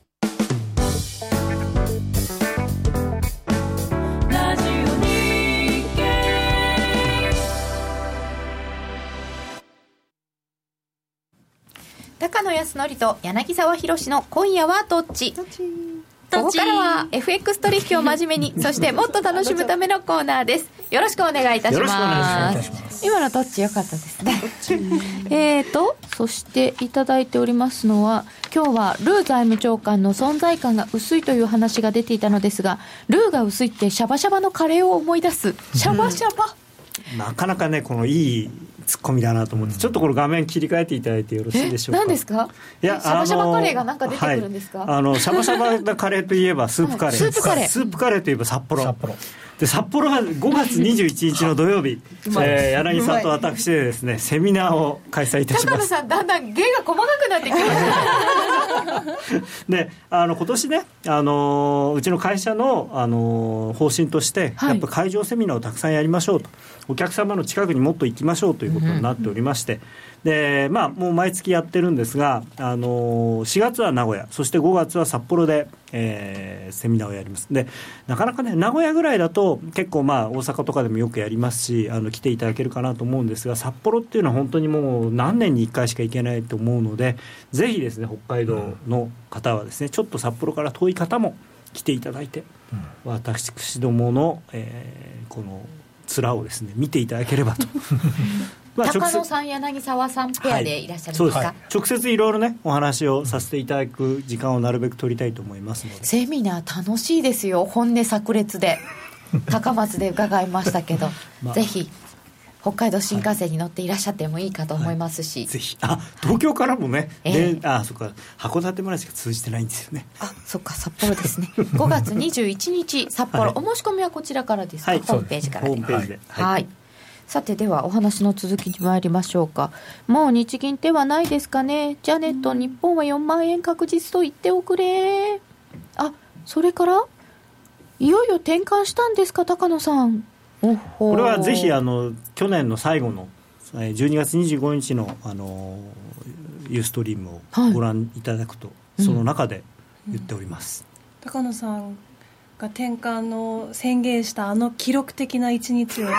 高野康則と柳沢博の今夜はどっち？ここからは FX 取引を真面目に <laughs> そしてもっと楽しむためのコーナーです。よろしくお願いいたします。今のどっち良かったですね。<laughs> えーとそしていただいておりますのは今日はルー財務長官の存在感が薄いという話が出ていたのですがルーが薄いってシャバシャバのカレーを思い出す。シャバシャバ、なかなかねこのいいツッコミだなと思って、ちょっとこれ画面切り替えていただいてよろしいでしょうか？何ですか？いやシャバシャバカレーがなんか出てくるんですか、はい、あのシャバシャバなカレーといえばスープカレー、はい、スープカレー。スープカレーといえば札幌。札幌で札幌は5月21日の土曜日、えー、柳さんと私でですねセミナーを開催いたします。高野さんだんだん芸が細かくなってきました。<laughs> であの今年ねあのうちの会社のあの方針として、はい、やっぱ会場セミナーをたくさんやりましょうと。お客様の近くにもっと行きましょうということになっておりまして、うんでまあ、もう毎月やってるんですが、あの4月は名古屋、そして5月は札幌で、えー、セミナーをやります。で、なかなかね、名古屋ぐらいだと、結構、まあ、大阪とかでもよくやりますし、あの来ていただけるかなと思うんですが、札幌っていうのは本当にもう何年に1回しか行けないと思うので、ぜひですね、北海道の方はですね、ちょっと札幌から遠い方も来ていただいて、うん、私どもの、えー、この面をですね見ていただければと <laughs> まあ、高野さん、柳沢さんペアでいらっしゃるんですか、はい、直接いろいろね、お話をさせていただく時間をなるべく取りたいと思いますので。セミナー楽しいですよ、本音炸裂で、高松で伺いましたけど、<laughs> まあ、ぜひ。北海道新幹線に乗っていらっしゃってもいいかと思いますし、はい、ぜひあ東京からもね、はい、えー、あそっか。函館までしか通じてないんですよね。あそっか札幌ですね。<laughs> 5月21日札幌、はい、お申し込みはこちらからですか、ホームページからホームページで。はいさてではお話の続きに参りましょうか。もう日銀ではないですかね。ジャネット、日本は4万円確実と言っておくれ。あそれから？いよいよ転換したんですか高野さん。これはぜひあの去年の最後の12月25日のあのユーストリームをご覧いただくと、はい、その中で言っております、うん、高野さんが転換の宣言したあの記録的な一日を。<laughs>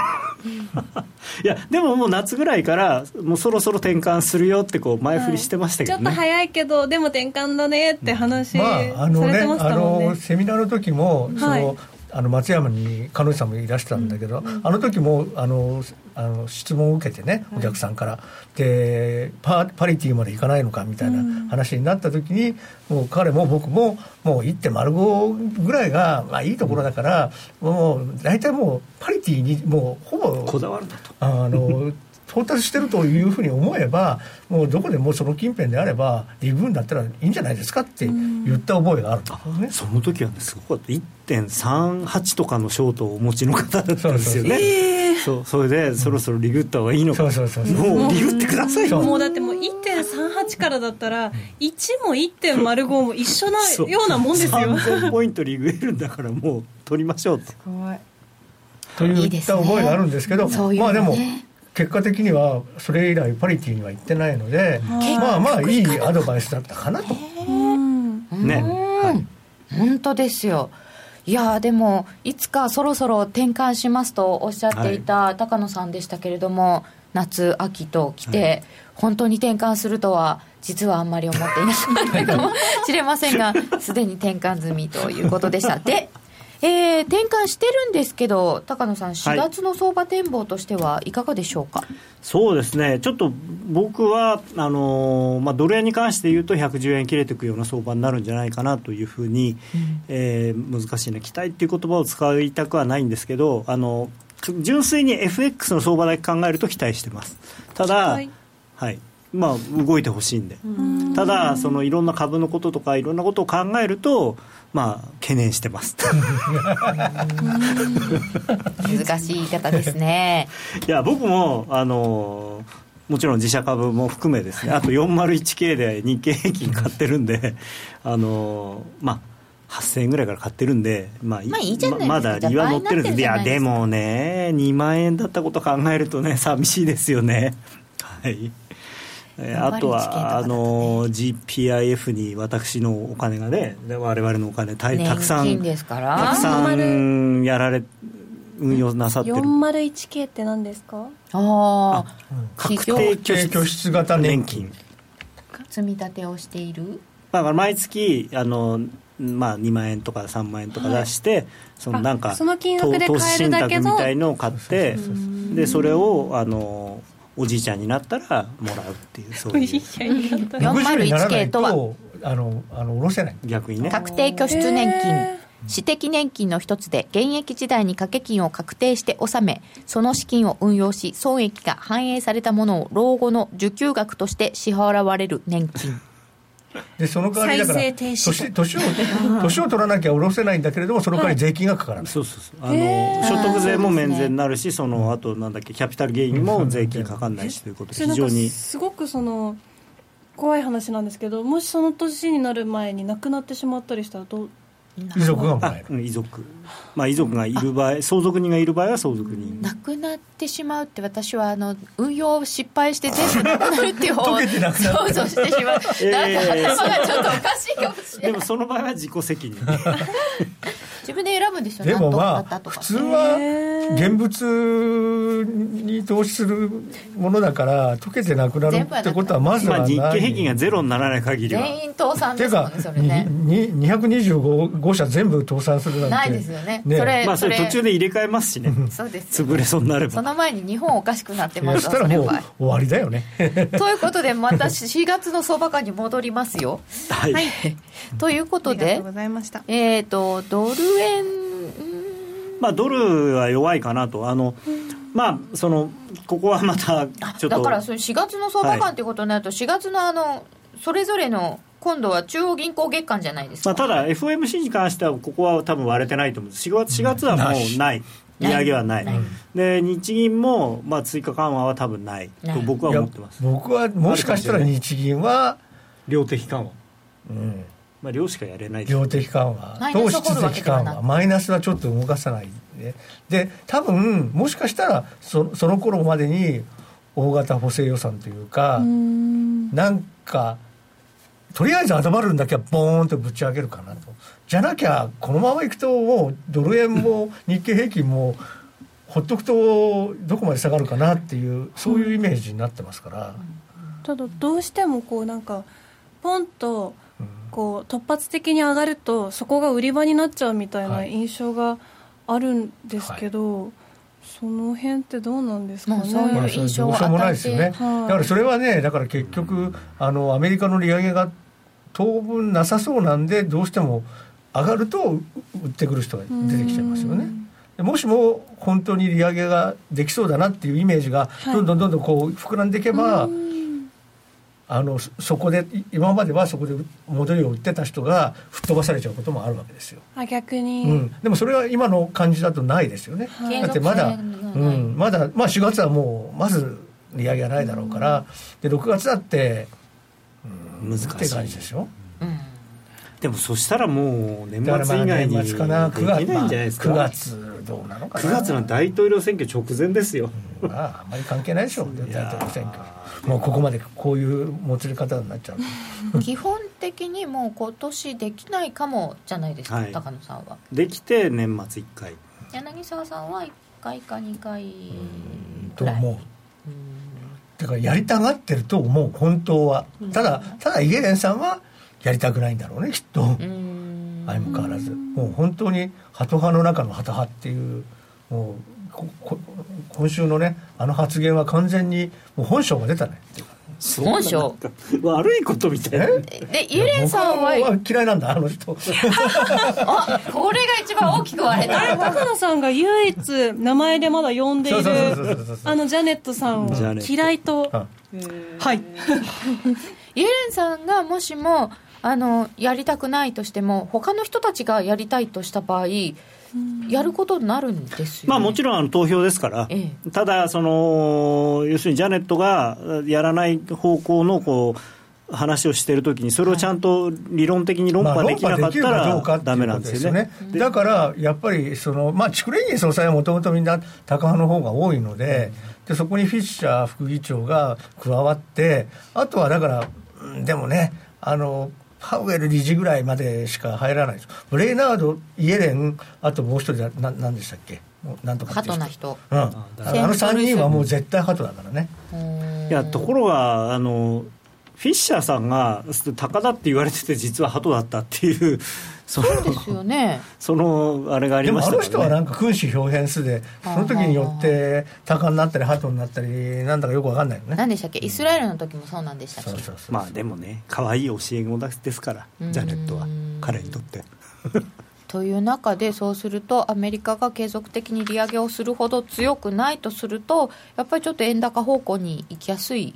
いやでももう夏ぐらいからもうそろそろ転換するよってこう前振りしてましたけど、ね。はい、ちょっと早いけどでも転換だねって話、まあ、あのね、あのセミナーの時も、はい、そのあの松山に彼女さんもいらしてたんだけど、うん、あの時もあのあの質問を受けてねお客さんから、でパパリティまでいかないのかみたいな話になった時に、もう彼も僕ももう1.05ぐらいが、まあ、いいところだから、もう大体もうパリティにもうほぼこだわるなと。あの <laughs> 到達してるというふうに思えばもうどこでもその近辺であればリグーンだったらいいんじゃないですかって言った覚えがあるんね、その時はねすごかった1.38とかのショートをお持ちの方だったんですよね。そうそれでそろそろリグった方がいいのか、そうそうそうもうリグってくださいよ。もうだってもう1.38からだったら1も1.05も一緒なようなもんですよ。3000ポイントリグえるんだからもう取りましょうと。すごい。といった覚えがあるんですけど、ね、まあでも結果的にはそれ以来パリティには行ってないのでまあまあいいアドバイスだったかなと。ね、はい、本当ですよ。いやでもいつかそろそろ転換しますとおっしゃっていた高野さんでしたけれども、はい、夏秋と来て、はい、本当に転換するとは実はあんまり思っていなかったかもしれませんが <laughs> すでに転換済みということでした。でえー、転換してるんですけど、高野さん、4月の相場展望としてはいかがでしょうか、はい、そうですね、ちょっと僕はあのー、まあ、ドル円に関して言うと、110円切れていくような相場になるんじゃないかなというふうに、うん、えー、難しいね、期待っていう言葉を使いたくはないんですけど、あの純粋に FX の相場だけ考えると期待してます。ただ、はい、はい。まあ、動いてほしいんで、ただそのいろんな株のこととかいろんなことを考えるとまあ懸念してます。難しい言い方ですね。<laughs> いや僕もあのもちろん自社株も含めですね。あと 401K で日経平均買ってるんであのまあ8000円ぐらいから買ってるんで、まあ、まあいいじゃないですか、まだ利は乗ってるんです。いやでもね2万円だったこと考えるとね寂しいですよね。はいあとは、あの GPIF に私のお金がね我々のお金たたくさんたくさんやられ運用なさってる。401K って何ですか？ああ確定拠出型年金。積み立てをしている？だから毎月あのまあ、2万円とか3万円とか出して、はい、そのなんかその金額で買えるだけみたいのを買ってでそれをあのおじいちゃんになったらもらうっていうそういう。401K とは？あのあの下ろせない逆にね。確定拠出年金。私的年金の一つで現役時代に掛け金を確定して納めその資金を運用し損益が反映されたものを老後の受給額として支払われる年金でその代わりだから年年を年を取らなきゃ下ろせないんだけれどもその代わり税金がかからない、はい、そうそうそう。あの所得税も免税になるしそのあとなんだっけキャピタルゲインも税金かかんないしということで非常に。すごくその怖い話なんですけどもしその年になる前に亡くなってしまったりしたらどう遺族がもらえる。遺族。まあ遺族がいる場合相続人がいる場合は相続人。亡くなってしまうって私はあの運用失敗して全部なくなるっていう方を想像してしまう、えー、なんか頭がちょっとおかしいかもしれない。でもその場合は自己責任 <laughs> 自分で選ぶんですよでもまあ普通は現物に投資するものだから溶けてなくなるってことはまずはない、まあ、日経平均がゼロにならない限りは。全員倒産ですもんねそれね。225社全部倒産するなんて。ないですよね。ねそれ,、まあ、それ途中で入れ替えますしね。そうです潰れそうになれば。その前に日本おかしくなってますそしたらもう終わりだよね。ということでまた4 <laughs> 月の相場感に戻りますよ。はい、はい、ということでありがとうございました。えとドル円。まあドルは弱いかなと。あの、まあそのここはまたちょっと。だからそ4月の相場感ってことになると、4月のあのそれぞれの今度は中央銀行月間じゃないですか、まあ、ただ FOMC に関してはここは多分割れてないと思うんです。4月 ,4 月はもうない、利上げはない、ない。で日銀もまあ追加緩和は多分ない。と僕は思ってます。僕はもしかしたら日銀は量的緩和、うんまあ、量しかやれない量的緩和。投資的緩和マイナスはちょっと動かさないで。で多分もしかしたらそその頃までに大型補正予算というかなんかとりあえず頭るんだけはボーンとぶち上げるかなと。じゃなきゃこのままいくともうドル円も日経平均もほっとくとどこまで下がるかなっていうそういうイメージになってますから、ただどうしてもこうなんかポンとこう突発的に上がるとそこが売り場になっちゃうみたいな印象があるんですけど、はい、その辺ってどうなんですかね？そういう印象はもないですよね、はい、だからそれはねだから結局あのアメリカの利上げが当分なさそうなんでどうしても上がると売ってくる人が出てきちゃいますよね。もしも本当に利上げができそうだなっていうイメージがどんどんどんどんこう膨らんでいけば、はい、あのそこで今まではそこで戻りを売ってた人が吹っ飛ばされちゃうこともあるわけですよ。あ逆に、うん、でもそれは今の感じだとないですよね。はい、だってまだ、うん、まだまあ4月はもうまず利上げはないだろうから、で6月だって。難しい。って感じでしょ、うん、でもそしたらもう年末以外にできないんじゃないですか、9月どうなのかな？9月の大統領選挙直前ですよ、うん、まああんまり関係ないでしょ大統領選挙もうここまでこういうもつれ方になっちゃう。基本的にもう今年できないかもじゃないですか、はい、高野さんは。できて年末1回。柳沢さんは1回か2回。と思う。だからやりたがってると思う本当は、ただただイエレンさんはやりたくないんだろうねきっと。相も変わらず。もう本当にハト派の中のハト派っていうもう今週のねあの発言は完全にもう本性が出たね。本性？悪いことみたいな。でイエレンさんは？嫌いなんだあの人。あこれが一番大きく割れた。高野さんが唯一名前でまだ呼んでいるあのジャネットさんを嫌いと？はい。<laughs> イエレンさんがもしもあのやりたくないとしても他の人たちがやりたいとした場合やることになるんですよ、ね、まあ、もちろんあの投票ですから、ええ、ただその、要するにジャネットがやらない方向のこう話をしてるときに、それをちゃんと理論的に論破できなかったら、だめなんですよね。だからやっぱりその、まあ、チクレイニー総裁はもともとみんな高派の方が多いのでで、そこにフィッシャー副議長が加わって、あとはだから、でもね、あのパウエル理事ぐらいまでしか入らないです。ブレイナード、イエレン、あともう一人な、なんでしたっけ？なんとかハトな人、うん、あの3人はもう絶対ハトだからね。いやところがあのフィッシャーさんが高田って言われてて実は鳩だったっていうそそうですよね。<laughs> そのあれがありました、ね、でもあの人はなんか君子表現数でその時によって鷹になったり鳩になったりなんだかよく分かんないよね。何でしたっけ？イスラエルの時もそうなんでしたっけ？まあでもね可愛い教え子ですからジャネットは彼にとって。<laughs> という中でそうするとアメリカが継続的に利上げをするほど強くないとするとやっぱりちょっと円高方向に行きやすい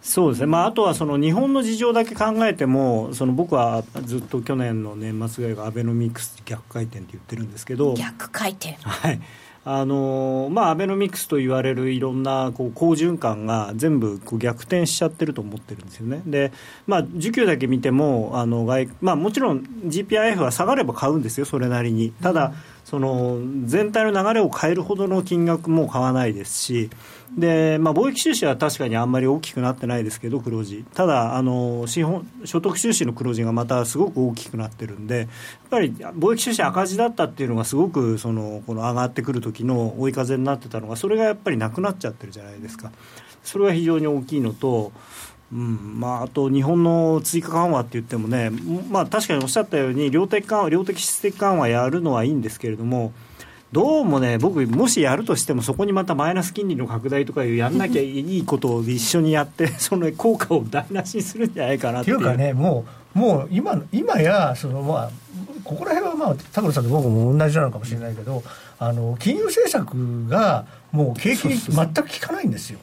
そうですね、まあ、あとはその日本の事情だけ考えても、その僕はずっと去年の年末ぐらいがアベノミクス逆回転って言ってるんですけど、逆回転、はいあのまあ、アベノミクスと言われるいろんなこう好循環が全部こう逆転しちゃってると思ってるんですよね。で、まあ、需給だけ見てもあの外、まあ、もちろん GPIF は下がれば買うんですよ、それなりに。ただ、うんその全体の流れを変えるほどの金額も買わないですし、でまあ、貿易収支は確かにあんまり大きくなってないですけど、黒字、ただあの資本、所得収支の黒字がまたすごく大きくなってるんで、やっぱり貿易収支赤字だったっていうのが、すごくそのこの上がってくる時の追い風になってたのが、それがやっぱりなくなっちゃってるじゃないですか。それは非常に大きいのと、うんまあ、あと日本の追加緩和って言ってもね、まあ、確かにおっしゃったように量的緩和量的質的緩和やるのはいいんですけれどもどうもね僕もしやるとしてもそこにまたマイナス金利の拡大とかいうやんなきゃいいことを一緒にやって <laughs> その効果を台無しにするんじゃないかなっていう。いうかねもうもう今今やその、まあ、ここら辺は、まあ、田村さんと僕も同じなのかもしれないけどあの金融政策がもう景気に全く効かないんですよ。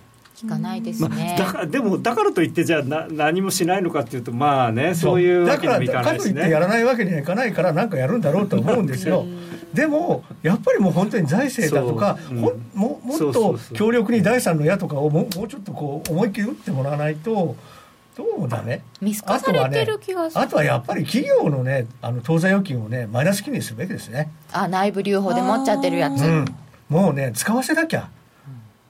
聞かないですね、まあ、だからでもだからといってじゃあな何もしないのかっていうとまあねそう。いうわけにもいかないし、ね、だからかといってやらないわけにはいかないから何かやるんだろうと思うんですよ。でもやっぱりもう本当に財政だとか、う。ん、ももっと強力に第三の矢とかをももうちょっとこう思いっきり打ってもらわないとどうだね？見透かされてる気がする。あとは、ね,、やっぱり企業のねあの当座預金をねマイナス金利にするべきですね。あ内部留保で持っちゃってるやつ、うん、もうね使わせなきゃ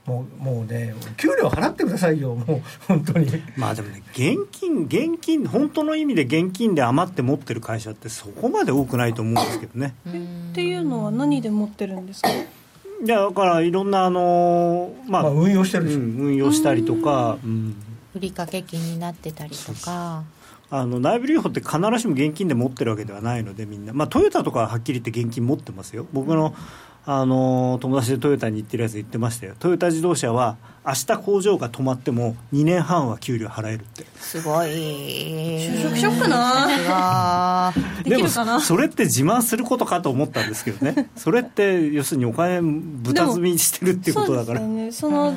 もうもうね給料払ってくださいよもう本当に。まあでもね現金現金本当の意味で現金で余って持ってる会社ってそこまで多くないと思うんですけどね。っていうのは何で持ってるんですか？いやだからいろんなあのまあ、まあ、運用してるでしょ、うん、運用したりとか、うん、売掛金になってたりとか。あの内部留保って必ずしも現金で持ってるわけではないのでみんな、まあ、トヨタとかははっきり言って現金持ってますよ。僕の、うんあの友達でトヨタに行ってるやつ言ってましたよ。トヨタ自動車は明日工場が止まっても2年半は給料払えるって。すごい。就職ショックな。でもそれって自慢することかと思ったんですけどね。それって要するにお金豚積みしてるっていうことだから。そね。その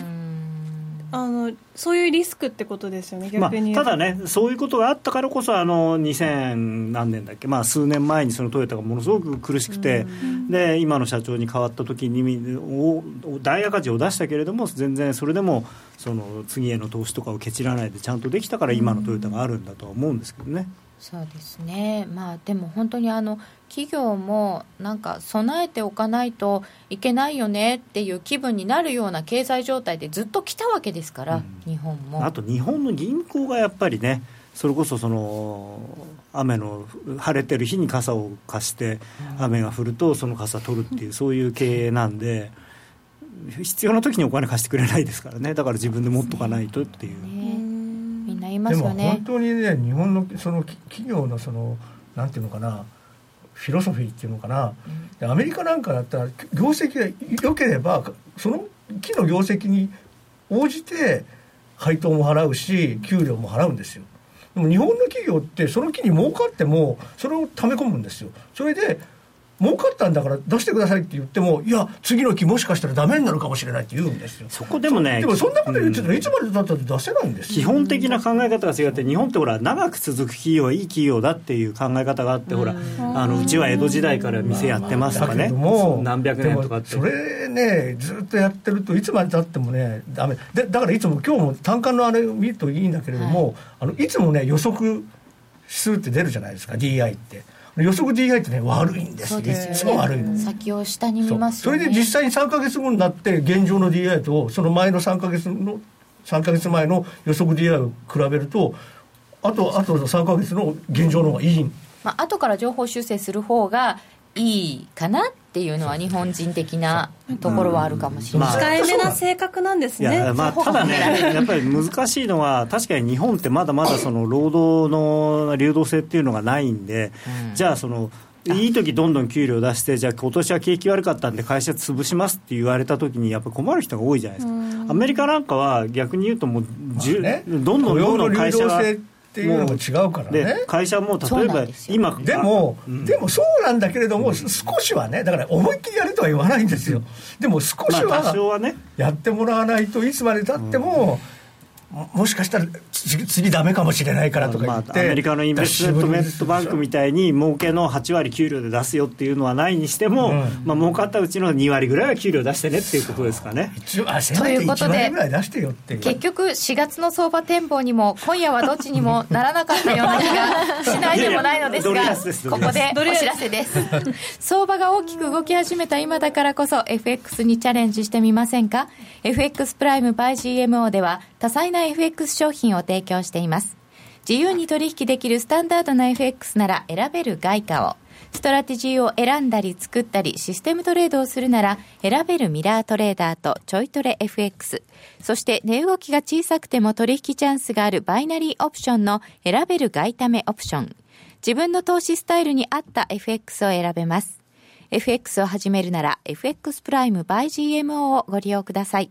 あのそういうリスクってことですよね、逆に、まあ、ただね、そういうことがあったからこそ、あの2000何年だっけ、まあ、数年前にそのトヨタがものすごく苦しくて、で今の社長に変わった時に大赤字を出したけれども、全然それでもその次への投資とかをけちらないで、ちゃんとできたから、今のトヨタがあるんだとは思うんですけどね。そうですね、まあ、でも本当にあの企業もなんか備えておかないといけないよねっていう気分になるような経済状態でずっと来たわけですから、うん、日本も。あと日本の銀行がやっぱりねそれこそその雨の晴れてる日に傘を貸して雨が降るとその傘取るっていうそういう経営なんで必要な時にお金貸してくれないですからね。だから自分で持っとかないとっていう。みんな言いますよね。本当にね日本のその企業のそのなんていうのかなフィロソフィーっていうのかな、うん、アメリカなんかだったら業績が良ければその木の業績に応じて配当も払うし給料も払うんですよ。でも日本の企業ってその木に儲かってもそれを溜め込むんですよ。それで儲かったんだから出してくださいって言っても、いや、次の期もしかしたらダメになるかもしれないって言うんですよ。そこでもね、でもそんなこと言ってたらいつまでだったって出せないんです基本的な考え方が違って、日本ってほら、長く続く企業はいい企業だっていう考え方があって、ほら、あのうちは江戸時代から店やってますとかね、何百年とかって。それね、ずっとやってると、いつまでたってもね、だめでだからいつも、今日も単価のあれ見るといいんだけれども、はい、あのいつもね、予測指数って出るじゃないですか、DI って。予測 DI ってね悪いんです。よいつも悪いの。先を下に見ます、ね、それで実際に3か月後になって現状の DI とその前の3か月の3か月前の予測 DI を比べるとあとあと3か月の現状の方がいい。まあ後から情報修正する方がいいかなっていうのは日本人的なところはあるかもしれない、控えめな性格なんですね、まあ、ただねやっぱり難しいのは確かに日本ってまだまだその労働の流動性っていうのがないんで、うん、じゃあそのいい時どんどん給料出してじゃあ今年は景気悪かったんで会社潰しますって言われた時にやっぱ困る人が多いじゃないですか。アメリカなんかは逆に言うともう、まあね、どんどんどんどん会社がっていうのも違うからね。会社も例えば今でも、うん、でもそうなんだけれども、少しはねだから思いっきりやるとは言わないんですよ。でも少しはやってもらわないといつまでたっても、うんもしかしたら次次ダメかもしれないからとか言って、まあ、アメリカのインベストメントバンクみたいに儲けの8割給料で出すよっていうのはないにしても、うん、まあ儲かったうちの2割ぐらいは給料出してねっていうことですかね。ということで結局4月の相場展望にも今夜はどっちにもならなかったような気がしないでもないのですがここでお知らせです。相場が大きく動き始めた今だからこそ FX にチャレンジしてみませんか？FX プライム by GMO では多彩な FX 商品を提供しています。自由に取引できるスタンダードな FX なら選べる外貨を、ストラテジーを選んだり作ったりシステムトレードをするなら選べるミラートレーダーとちょいトレ FX。そして値動きが小さくても取引チャンスがあるバイナリーオプションの選べる外為オプション。自分の投資スタイルに合った FX を選べます。FX を始めるなら FX プライム by GMO をご利用ください。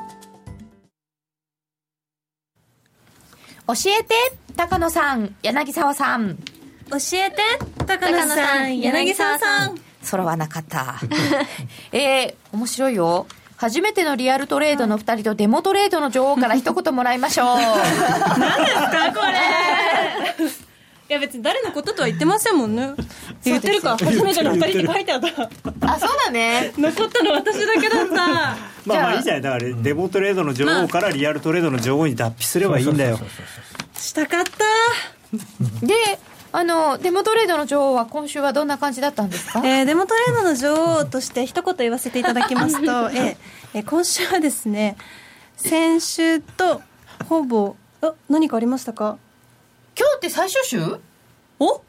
教えて高野さん柳沢さん。教えて高野さん柳沢さん。揃わなかった。<laughs> えー、面白いよ。初めてのリアルトレードの2人とデモトレードの女王から一言もらいましょう。<laughs> 何ですかこれ。<laughs> いや別に誰のこととは言ってませんもんね。言ってるか初めての2人って書いてあった。あそうだね。残ったの私だけだったまあまあいいじゃない。だからデモトレードの女王からリアルトレードの女王に脱皮すればいいんだよ。したかった。<laughs> であのデモトレードの女王は今週はどんな感じだったんですか、えー、デモトレードの女王として一言言わせていただきますと、<laughs> えー、今週はですね先週とほぼあ何かありましたか？今日って最終週？お？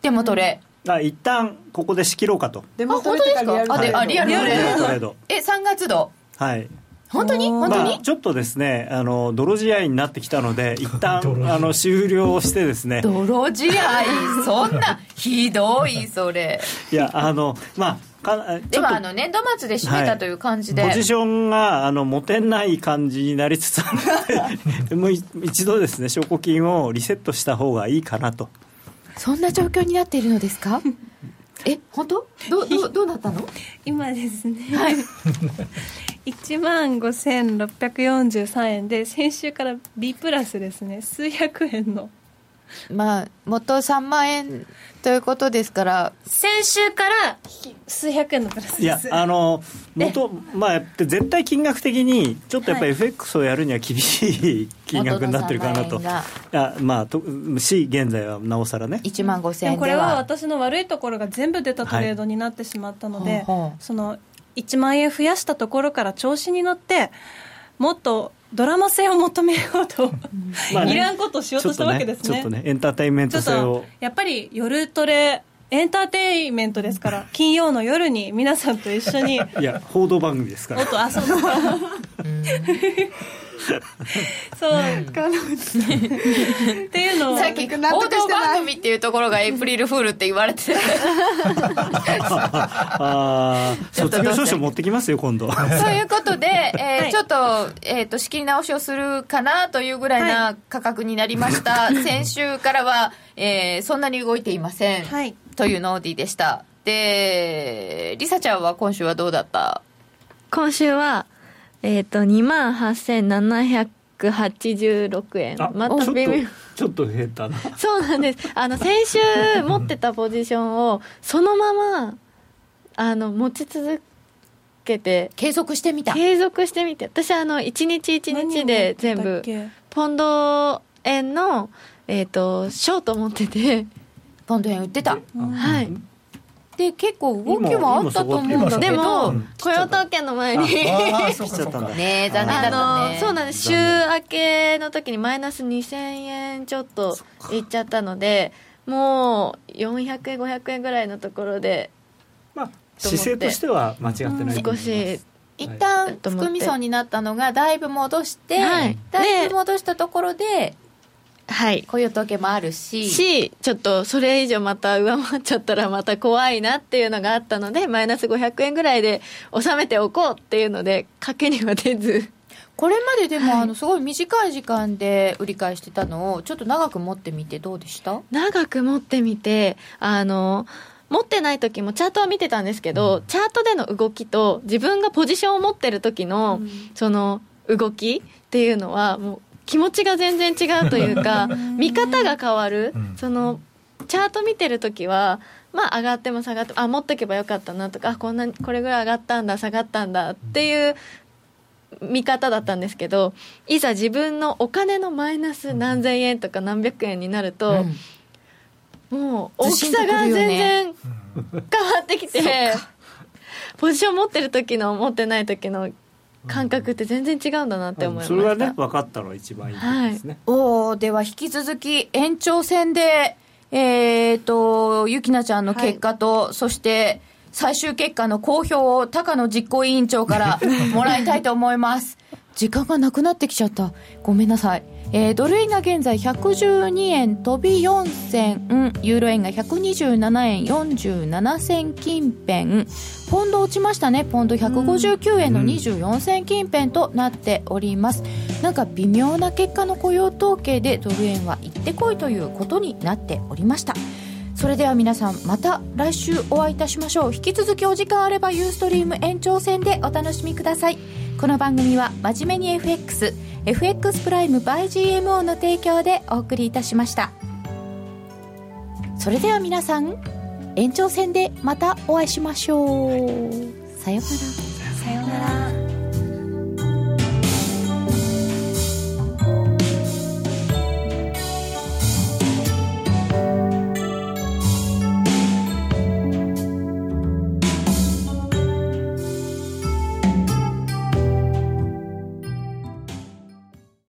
デモトレあ一旦ここで仕切ろうかと。デモトレですかあであリアルトレード。え3月度？はい。本当に？本当に、まあ、ちょっとですねあの泥仕合になってきたので <laughs> 一旦あの終了してですね。泥仕合？<laughs> そんなひどいそれ。いやあのまあではあの年度末で締めたという感じで、はい、ポジションがあの持てない感じになりつつあるのでもう一度ですね証拠金をリセットした方がいいかなとそんな状況になっているのですか？<laughs> え本当？どどどうなったの？今ですね。はい。<laughs> 1万5643円で先週から B プラスですね。数百円のまあ元3万円ということですから先週から数百円のプラスです。いやあの元まあ絶対金額的にちょっとやっぱり FX をやるには厳しい金額になってるかなと、いやまあとし現在はなおさらね。1万5000円これは私の悪いところが全部出たトレードになってしまったので、はい、その1万円増やしたところから調子に乗ってもっとドラマ性を求めようと、まあね、いらんことをしようとしたわけですね。ちょっとね、エンターテインメント性を。やっぱり夜トレ、エンターテインメントですから、<laughs> 金曜の夜に皆さんと一緒に。いや、報道番組ですから。おっと、あ、そうですか。<laughs> そうかっていうのをさっき報道番組っていうところがエイプリルフールって言われてああ卒業証書持ってきますよ今度。そういうことで、えー、はい、ちょっと,、えーと、仕切り直しをするかなというぐらいな価格になりました、はい、先週からは、えー、そんなに動いていません、はい、というノーディーでした。でりさちゃんは今週はどうだった？今週はえっ、ー、と、2万8786円。また微妙。ちょっと減ったな。<laughs> そうなんです。あの、先週持ってたポジションを、そのまま、あの、持ち続けて。継続してみた。継続してみて。私、あの、1日1日で全部、ポンド円の、えっ、ー、と、ショート持ってて。ポンド円売ってた。はい。で結構動きもあったと思うんだけど。雇用統計の前に <laughs> ね残念だったね。そうなんです。週明けの時にマイナス2000円ちょっといっちゃったのでもう400円500円ぐらいのところで。まあ姿勢としては間違ってない少し。一旦含み損になったのがだいぶ戻して、はい、だいぶ戻したところではい、こういう時もあるし。しちょっとそれ以上また上回っちゃったらまた怖いなっていうのがあったのでマイナス500円ぐらいで収めておこうっていうので賭けには出ず。これまででも、はい、あのすごい短い時間で売り買いしてたのをちょっと長く持ってみてどうでした？長く持ってみてあの持ってない時もチャートは見てたんですけど、うん、チャートでの動きと自分がポジションを持ってる時の、うん、その動きっていうのはもう気持ちが全然違うというか <laughs> 見方が変わる、そのチャート見てる時はまあ上がっても下がってもあ持っとけばよかったなとかあこんなこれぐらい上がったんだ下がったんだっていう見方だったんですけどいざ自分のお金のマイナス何千円とか何百円になると、うん、もう大きさが全然変わってきて、ポジション持ってる時の持ってない時の感覚って全然違うんだなって思いました、それはね分かったのが一番いいですね、はい、おでは引き続き延長戦でえーと、ゆきなちゃんの結果と、はい、そして最終結果の公表を高野実行委員長からもらいたいと思います時間がなくなってきちゃった。ごめんなさい。えー、ドル円が現在112円飛び4銭ユーロ円が127円47銭近辺。ポンド落ちましたね。ポンド159円の24銭近辺となっております、うん、なんか微妙な結果の雇用統計でドル円は行ってこいということになっておりました。それでは皆さんまた来週お会いいたしましょう。引き続きお時間あればユーストリーム延長戦でお楽しみくださいこの番組は真面目に FX FX プライム by GMO の提供でお送りいたしました。それでは皆さん延長戦でまたお会いしましょう。さようなら。さようなら。